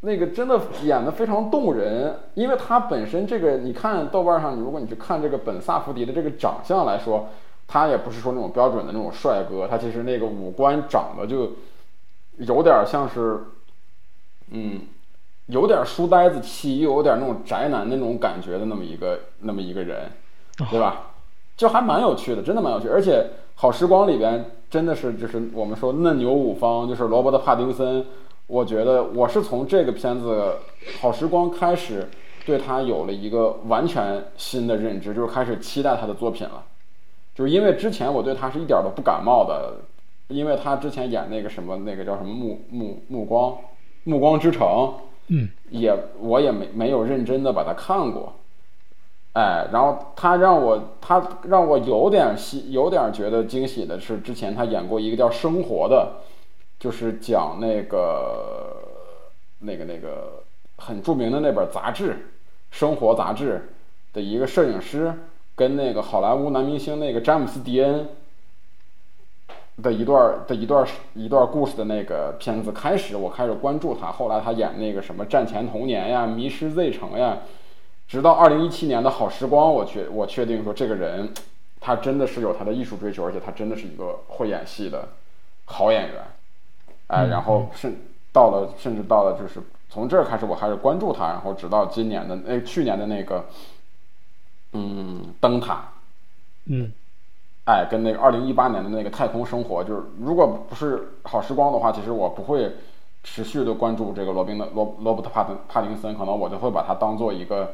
[SPEAKER 1] 那个真的演的非常动人，因为他本身这个你看豆瓣上，如果你去看这个本萨福迪的这个长相来说。他也不是说那种标准的那种帅哥，他其实那个五官长得就有点像是，嗯，有点书呆子气，又有点那种宅男那种感觉的那么一个那么一个人，对吧？就还蛮有趣的，真的蛮有趣。而且《好时光》里边真的是就是我们说嫩牛五方，就是罗伯特·帕丁森、我觉得我是从这个片子《好时光》开始，对他有了一个完全新的认知，就是开始期待他的作品了。就是因为之前我对他是一点都不感冒的，因为他之前演那个什么那个叫什么《暮暮暮光》《暮光之城》，
[SPEAKER 2] 嗯，
[SPEAKER 1] 也我也没没有认真的把它看过。哎，然后他让我，他让我有点喜，有点觉得惊喜的是，之前他演过一个叫《生活》的，就是讲那个那个那个很著名的那本杂志《生活》杂志的一个摄影师，跟那个好莱坞男明星那个詹姆斯·迪恩的一段的一段一段故事的那个片子开始，我开始关注他，后来他演那个什么《战前童年》呀，《迷失 Z 城》呀。直到二零一七年的好时光，我确我确定说这个人，他真的是有他的艺术追求，而且他真的是一个会演戏的好演员，哎，然后甚到了甚至到了就是从这儿开始我开始关注他，然后直到今年的那去年的那个，嗯，灯塔，
[SPEAKER 2] 嗯，
[SPEAKER 1] 哎，跟那个二零一八年的那个太空生活，就是如果不是好时光的话，其实我不会持续的关注这个罗宾的罗罗伯特帕丁帕丁森，可能我就会把他当做一个。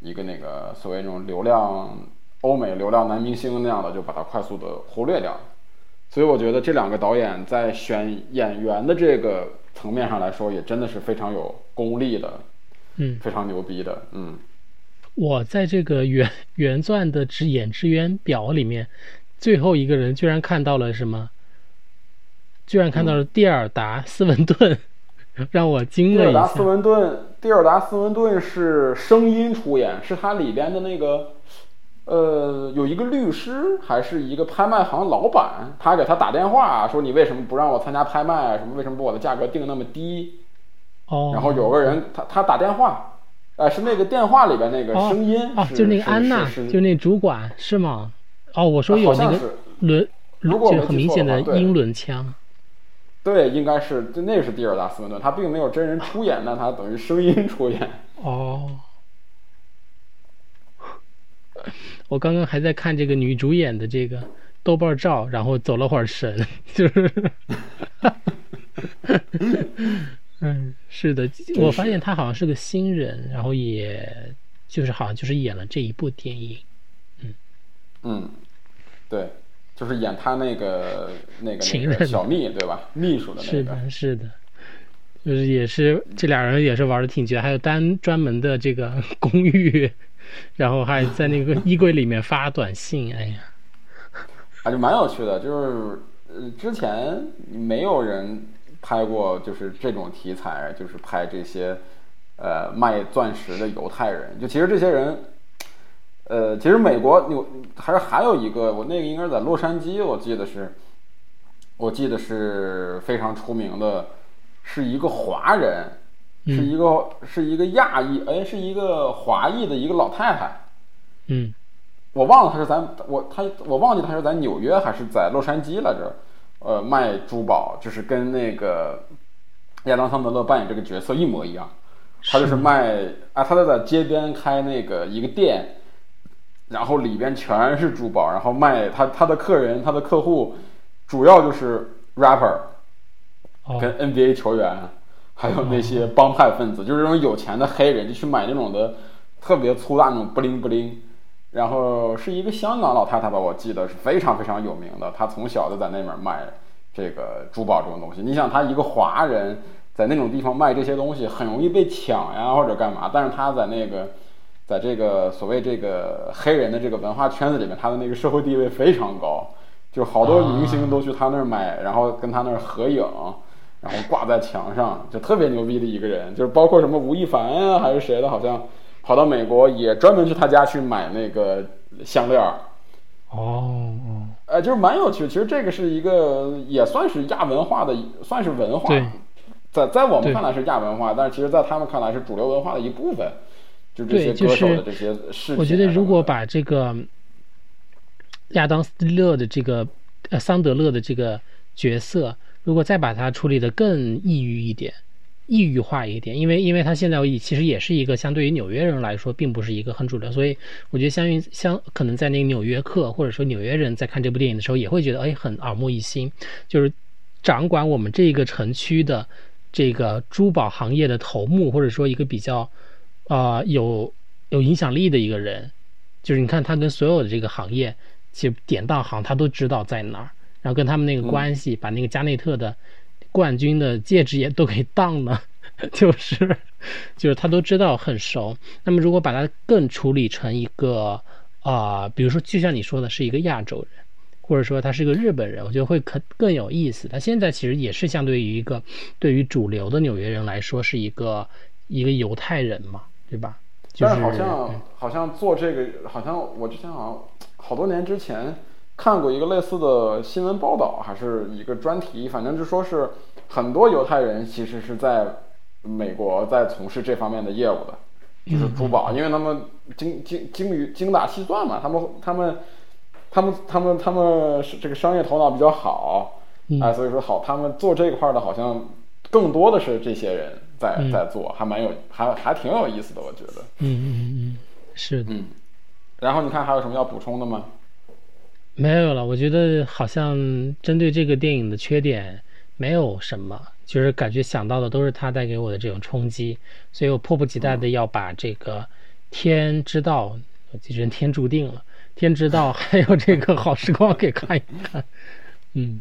[SPEAKER 1] 一个那个所谓那种流量欧美流量男明星那样的，就把它快速的忽略掉。所以我觉得这两个导演在选演员的这个层面上来说，也真的是非常有功力的，
[SPEAKER 2] 嗯，
[SPEAKER 1] 非常牛逼的，嗯。
[SPEAKER 2] 我在这个原原钻的只演职员表里面，最后一个人居然看到了什么？居然看到了蒂尔达斯文顿。让我惊了一下。蒂尔
[SPEAKER 1] 达斯文顿，蒂尔达斯文顿是声音出演，是他里边的那个，呃，有一个律师还是一个拍卖行老板，他给他打电话说：“你为什么不让我参加拍卖？什么为什么把我的价格定那么低？”
[SPEAKER 2] 哦。
[SPEAKER 1] 然后有个人，他他打电话，呃，是那个电话里边那个声音，
[SPEAKER 2] 哦，就那个安娜，就那主管是吗？哦，我说有那个轮，就很明显的英伦腔。
[SPEAKER 1] 对，应该是，就那是蒂尔达斯文顿，他并没有真人出演，但他等于声音出演。
[SPEAKER 2] 哦，我刚刚还在看这个女主演的这个豆瓣照，然后走了会儿神，就是，嗯，是的，我发现他好像是个新人，然后也就是好像就是演了这一部电影，
[SPEAKER 1] 嗯，嗯，对。就是演他那个那个情人小蜜对吧？秘书的那个
[SPEAKER 2] 是的，是的，就是也是这俩人也是玩的挺绝，还有单专门的这个 公寓，然后还在那个 衣柜里面发短信，哎呀，
[SPEAKER 1] 还是蛮有趣的。就是呃，之前没有人拍过，就是这种题材，就是拍这些呃卖钻石的犹太人。就其实这些人。呃，其实美国有还是还有一个，我那个应该是在洛杉矶，我记得是，我记得是非常出名的，是一个华人，是一个是一个亚裔，哎，是一个华裔的一个老太太，
[SPEAKER 2] 嗯，
[SPEAKER 1] 我忘了他是咱我他我忘记他是在纽约还是在洛杉矶来着，呃，卖珠宝就是跟那个亚当桑德勒扮演这个角色一模一样，他就是卖啊，他在在街边开那个一个店。然后里边全是珠宝，然后卖他他的客人他的客户，主要就是 rapper，跟 NBA 球员，还有那些帮派分子，就是这种有钱的黑人就去买那种的特别粗大那种布灵布灵。然后是一个香港老太太吧，我记得是非常非常有名的，她从小就在那边卖这个珠宝这种东西。你想，她一个华人在那种地方卖这些东西，很容易被抢呀或者干嘛，但是她在那个。在这个所谓这个黑人的这个文化圈子里面，他的那个社会地位非常高，就好多明星都去他那儿买，然后跟他那儿合影，然后挂在墙上，就特别牛逼的一个人。就是包括什么吴亦凡呀，还是谁的，好像跑到美国也专门去他家去买那个项链儿。
[SPEAKER 2] 哦，
[SPEAKER 1] 呃，就是蛮有趣。其实这个是一个也算是亚文化的，算是文化，在在我们看来是亚文化，但是其实在他们看来是主流文化的一部分。
[SPEAKER 2] 对，就是我觉得，如果把这个亚当斯勒的这个呃桑德勒的这个角色，如果再把它处理的更抑郁一点、抑郁化一点，因为因为他现在其实也是一个相对于纽约人来说，并不是一个很主流，所以我觉得相应相可能在那个纽约客或者说纽约人在看这部电影的时候，也会觉得哎很耳目一新，就是掌管我们这个城区的。这个珠宝行业的头目，或者说一个比较啊有有影响力的一个人，就是你看他跟所有的这个行业，其实典当行他都知道在哪儿，然后跟他们那个关系，把那个加内特的冠军的戒指也都给当了，就是就是他都知道很熟。那么如果把它更处理成一个啊，比如说就像你说的是一个亚洲人。或者说他是个日本人，我觉得会可更有意思。他现在其实也是相对于一个对于主流的纽约人来说是一个一个犹太人嘛，对吧？
[SPEAKER 1] 就是好像好像做这个，好像我之前好像好多年之前看过一个类似的新闻报道，还是一个专题，反正就说是很多犹太人其实是在美国在从事这方面的业务的，就是珠宝，因为他们精精精于精打细算嘛，他们他们。他们他们他们是这个商业头脑比较好，哎，所以说好，他们做这块的，好像更多的是这些人在在做，还蛮有，还还挺有意思的，我觉得。
[SPEAKER 2] 嗯嗯嗯，是的。
[SPEAKER 1] 嗯，然后你看还有什么要补充的吗？
[SPEAKER 2] 没有了，我觉得好像针对这个电影的缺点没有什么，就是感觉想到的都是它带给我的这种冲击，所以我迫不及待的要把这个天知道，人天注定了。天知道，还有这个好时光给看一看，嗯，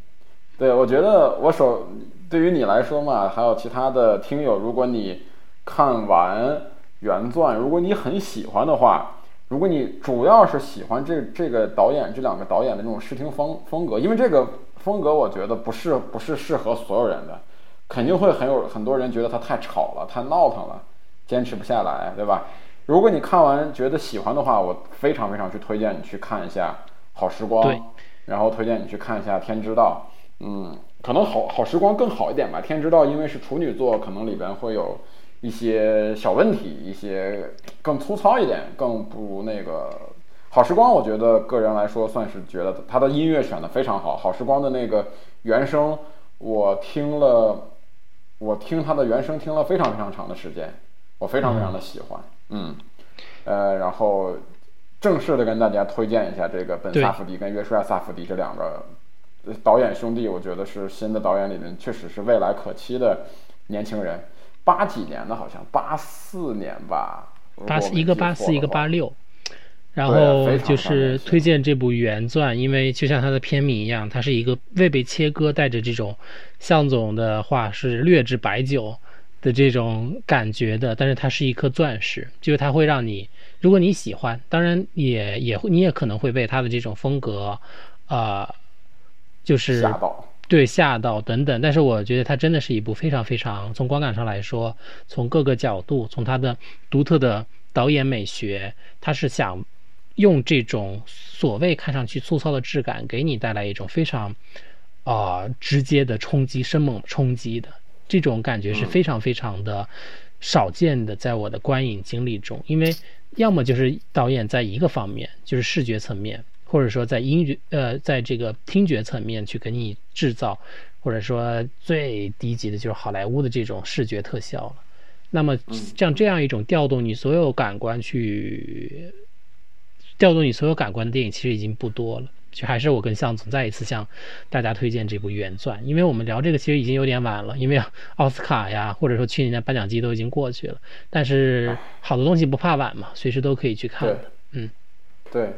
[SPEAKER 1] 对，我觉得我首对于你来说嘛，还有其他的听友，如果你看完原钻，如果你很喜欢的话，如果你主要是喜欢这这个导演这两个导演的这种视听风风格，因为这个风格我觉得不是不是适合所有人的，肯定会很有很多人觉得它太吵了，太闹腾了，坚持不下来，对吧？如果你看完觉得喜欢的话，我非常非常去推荐你去看一下《好时光》，然后推荐你去看一下《天之道》。嗯，可能好好时光更好一点吧，《天之道》因为是处女座，可能里边会有一些小问题，一些更粗糙一点，更不如那个《好时光》。我觉得个人来说，算是觉得他的音乐选的非常好，《好时光》的那个原声，我听了，我听他的原声听了非常非常长的时间，我非常非常的喜欢。嗯，呃，然后正式的跟大家推荐一下这个本·萨福迪跟约书亚·萨福迪这两个导演兄弟，我觉得是新的导演里面确实是未来可期的年轻人。八几年的，好像八四年吧，
[SPEAKER 2] 八四一个八四一个八六，然后就是推荐这部原钻，因为就像它的片名一样，它是一个未被切割，带着这种向总的话是劣质白酒。的这种感觉的，但是它是一颗钻石，就是它会让你，如果你喜欢，当然也也会，你也可能会被它的这种风格，呃，就是
[SPEAKER 1] 吓到，
[SPEAKER 2] 对吓到等等。但是我觉得它真的是一部非常非常从观感上来说，从各个角度，从它的独特的导演美学，它是想用这种所谓看上去粗糙的质感，给你带来一种非常啊直接的冲击、生猛冲击的。这种感觉是非常非常的少见的，在我的观影经历中，因为要么就是导演在一个方面，就是视觉层面，或者说在音乐呃，在这个听觉层面去给你制造，或者说最低级的就是好莱坞的这种视觉特效了。那么像这样一种调动你所有感官去调动你所有感官的电影，其实已经不多了。就还是我跟向总再一次向大家推荐这部原钻，因为我们聊这个其实已经有点晚了，因为奥斯卡呀，或者说去年的颁奖季都已经过去了。但是好的东西不怕晚嘛，随时都可以去看。嗯，
[SPEAKER 1] 对。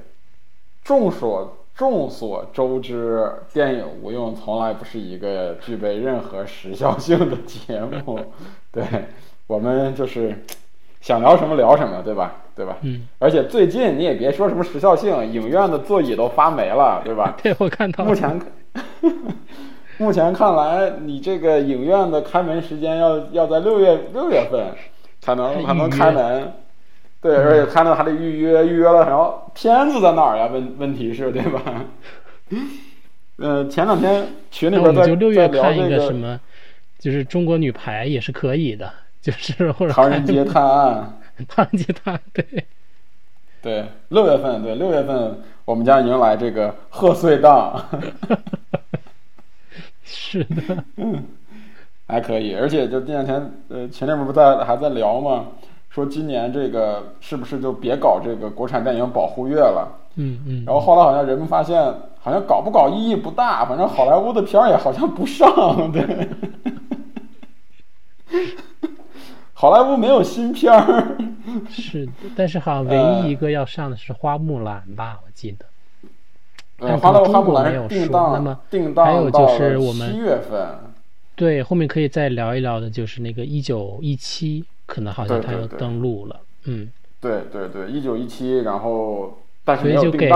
[SPEAKER 1] 众所众所周知，电影无用从来不是一个具备任何时效性的节目。对我们就是。想聊什么聊什么，对吧？对吧？
[SPEAKER 2] 嗯。
[SPEAKER 1] 而且最近你也别说什么时效性，影院的座椅都发霉了，对吧？
[SPEAKER 2] 对，我看到。
[SPEAKER 1] 目前，目前看来，你这个影院的开门时间要要在六月六月份才能才能开门。对，而且看到还得预约，预约了，然后片子在哪儿呀？问问题是对吧？嗯，前两天群里边在
[SPEAKER 2] 在看一个什么，就是中国女排也是可以的。就是或者
[SPEAKER 1] 唐人街探案，
[SPEAKER 2] 唐人街探案，对，
[SPEAKER 1] 对，六月份，对，六月份我们将迎来这个贺岁档，
[SPEAKER 2] 是的，
[SPEAKER 1] 嗯，还可以，而且就这两天，呃，前两天不在还在聊嘛，说今年这个是不是就别搞这个国产电影保护月了，
[SPEAKER 2] 嗯嗯，
[SPEAKER 1] 然后后来好像人们发现，好像搞不搞意义不大，反正好莱坞的片儿也好像不上，对。好莱坞没有新片儿。
[SPEAKER 2] 是的，但是好像唯一一个要上的是花木兰吧，我记得。
[SPEAKER 1] 嗯，花木
[SPEAKER 2] 中国
[SPEAKER 1] 没
[SPEAKER 2] 有说。那么
[SPEAKER 1] 定档
[SPEAKER 2] 还有就是我们
[SPEAKER 1] 七月份。
[SPEAKER 2] 对，后面可以再聊一聊的，就是那个一九一七，可能好像他要登陆了。
[SPEAKER 1] 嗯，对对对，一九一七，然后但是
[SPEAKER 2] 所以就给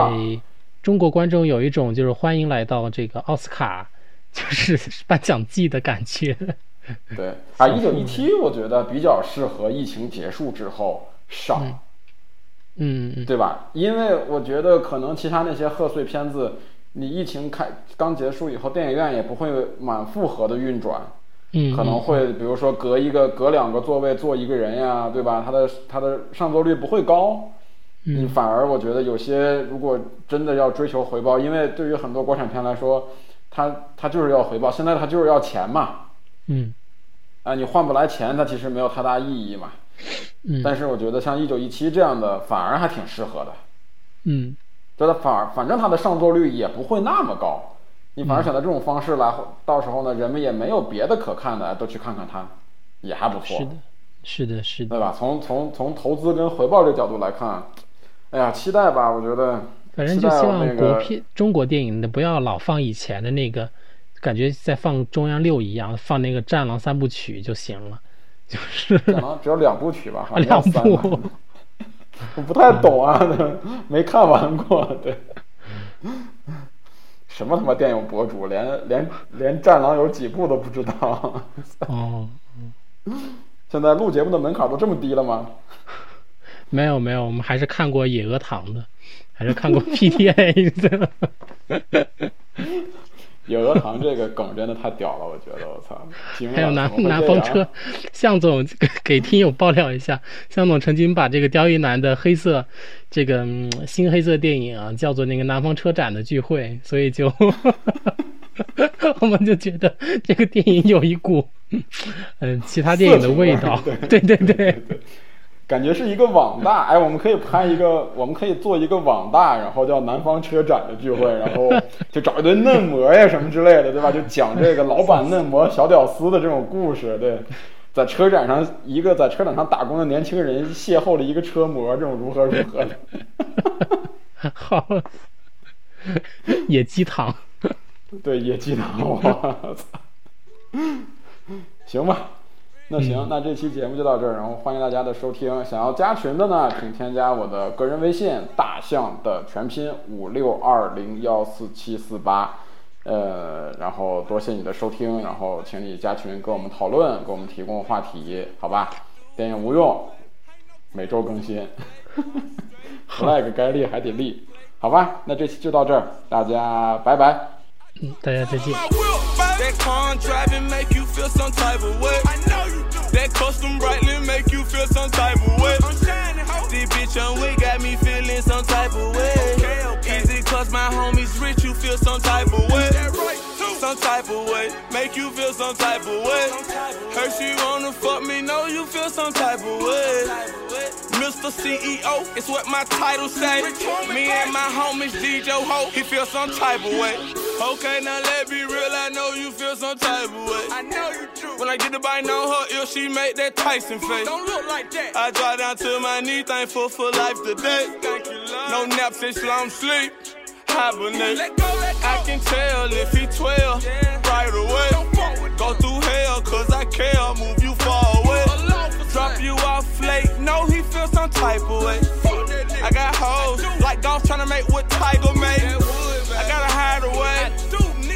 [SPEAKER 2] 中国观众有一种就是欢迎来到这个奥斯卡，就是颁奖季的感觉。
[SPEAKER 1] 对啊，一九一七，我觉得比较适合疫情结束之后上，
[SPEAKER 2] 嗯，
[SPEAKER 1] 对吧？因为我觉得可能其他那些贺岁片子，你疫情开刚结束以后，电影院也不会满负荷的运转，
[SPEAKER 2] 嗯，
[SPEAKER 1] 可能会比如说隔一个隔两个座位坐一个人呀，对吧？它的它的上座率不会高，
[SPEAKER 2] 嗯，
[SPEAKER 1] 反而我觉得有些如果真的要追求回报，因为对于很多国产片来说，它它就是要回报，现在它就是要钱嘛。
[SPEAKER 2] 嗯，
[SPEAKER 1] 啊，你换不来钱，它其实没有太大意义嘛。
[SPEAKER 2] 嗯，
[SPEAKER 1] 但是我觉得像一九一七这样的反而还挺适合的。
[SPEAKER 2] 嗯，
[SPEAKER 1] 觉得反而反正它的上座率也不会那么高，你反而选择这种方式来，到时候呢，人们也没有别的可看的，都去看看它，也还不错。
[SPEAKER 2] 是的，是的，是的，
[SPEAKER 1] 对吧？从从从投资跟回报这角度来看，哎呀，期待吧，我觉得。
[SPEAKER 2] 反正就希望国片、中国电影的不要老放以前的那个。感觉在放中央六一样，放那个《战狼》三部曲就行了，就是
[SPEAKER 1] 战狼只有两部曲吧？
[SPEAKER 2] 两部，
[SPEAKER 1] 我 不太懂啊，没看完过。对，什么他妈电影博主，连连连《战狼》有几部都不知道。
[SPEAKER 2] 哦，
[SPEAKER 1] 现在录节目的门槛都这么低了吗？
[SPEAKER 2] 没有没有，我们还是看过《野鹅堂》的，还是看过 PTA 的。
[SPEAKER 1] 野鹅塘这个梗真的太屌了，我觉得我操！
[SPEAKER 2] 还有南南方车，向总给听友爆料一下，向总曾经把这个刁亦男的黑色这个新黑色电影啊叫做那个南方车展的聚会，所以就 我们就觉得这个电影有一股嗯其他电影的味道，对对
[SPEAKER 1] 对。感觉是一个网大，哎，我们可以拍一个，我们可以做一个网大，然后叫南方车展的聚会，然后就找一堆嫩模呀什么之类的，对吧？就讲这个老板嫩模小屌丝的这种故事，对，在车展上一个在车展上打工的年轻人邂逅了一个车模，这种如何如何的，
[SPEAKER 2] 好，野鸡汤，
[SPEAKER 1] 对，野鸡汤，我操，行吧。那行，那这期节目就到这儿，然后欢迎大家的收听。想要加群的呢，请添加我的个人微信“大象”的全拼五六二零幺四七四八，呃，然后多谢你的收听，然后请你加群跟我们讨论，给我们提供话题，好吧？电影无用，每周更新，flag 该立还得立，好吧？那这期就到这儿，大家拜拜。
[SPEAKER 2] 嗯，大家再见。
[SPEAKER 3] That car driving make you feel some type of way. I know you do. That custom brightly make you feel some type of way. I'm shining, ho. This bitch on we got me feeling some type of way. Okay, okay. Easy cause my homies rich, you feel some type of way. That right, too. Some type of way. Make you feel some type of way. Her she wanna fuck me, know you feel some type of way. Mr. CEO, it's what my title say. Me and my homies DJ Ho, he feel some type of way. Okay, now let me real, I know you feel some type of way. I know you do. When I get the bite on her ear, she make that Tyson face. Don't look like that. I drop down to my knee, thankful for life today. Thank you, love. No nap since long sleep. Hibernate. Let go, let go. I can tell if he 12 yeah. right away. Go through hell, cause I care. Move you far away. Drop you off late. No, he feel some type of way. I got hoes like golf trying to make what Tiger made. I gotta hide away.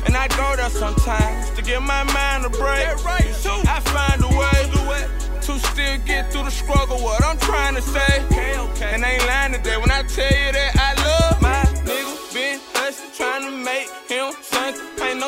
[SPEAKER 3] And I go there sometimes to get my mind a break. I find a way to still get through the struggle. What I'm trying to say. And ain't lying today when I tell you that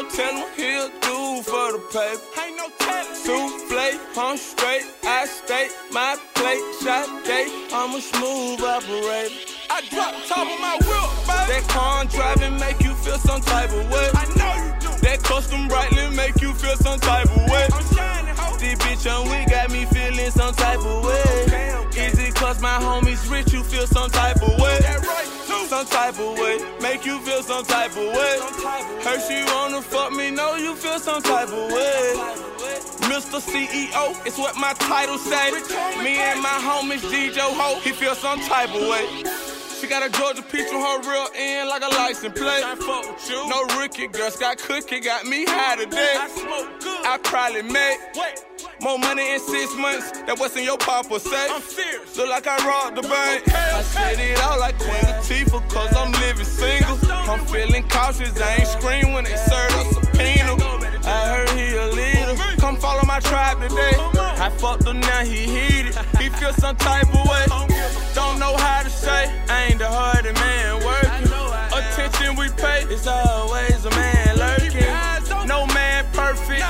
[SPEAKER 3] no telling he'll do for the paper. Ain't no telling. Souffle, I'm straight. I stay my plate. Shot day, I'm a smooth operator. I drop top of my wheel, baby. That car driving make you feel some type of way. I know you do. That custom brightly make you feel some type of way. I'm shining, ho. This bitch on we got me feeling some type of way. Okay, okay. Is it cause my homies rich you feel some type of way? That right, too. Some type of way. Make you feel some type of way. Her some type of way. Mr. CEO, it's what my title say. Me and my homies DJ Ho, he feel some type of way. She got a Georgia peach on her real end like a license plate. I fuck with you. No rookie girl, got cookie, got me high today. I smoke good. I probably made more money in six months than what's in your papa say. I'm serious. Look like I robbed the bank. Okay, okay. I said it all like Queen Latifah, cause I'm living single. I'm feeling cautious, I ain't scream when they serve a My tribe today. I fucked him now, he heated. He feel some type of way. Don't know how to say, I ain't the hardest man working. Attention we pay, it's always a man lurking. No man perfect,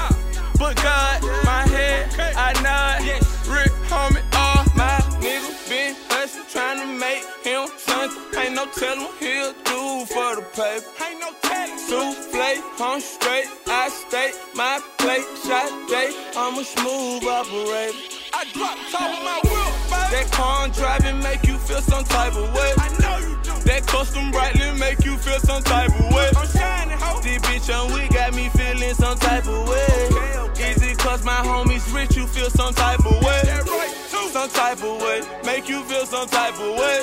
[SPEAKER 3] but God, my head, I nod. Rick, homie, all my niggas been hustling, trying to make him something. Ain't no telling what he'll do for the paper. Ain't no. Souffle, I'm straight, I stay my plate, shot day. I'm a smooth operator. I drop top of my wheel, That car I'm driving make you feel some type of way. I know you do. That custom brightly make you feel some type of way. I'm shining, ho. This bitch on we got me feeling some type of way. Okay, okay. Is it cause my homies rich you feel some type of way? That right, too. Some type of way. Make you feel some type of way.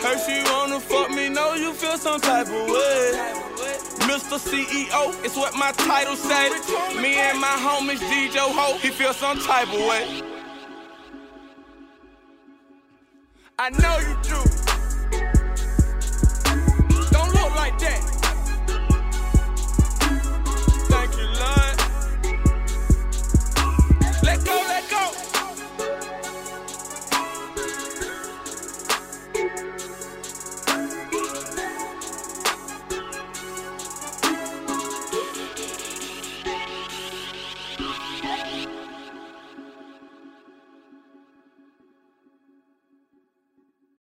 [SPEAKER 3] Heard you wanna fuck me, know you feel some type of way. Mr. CEO, it's what my title say. Me and my homies DJ Ho, he feel some type of way. I know you do.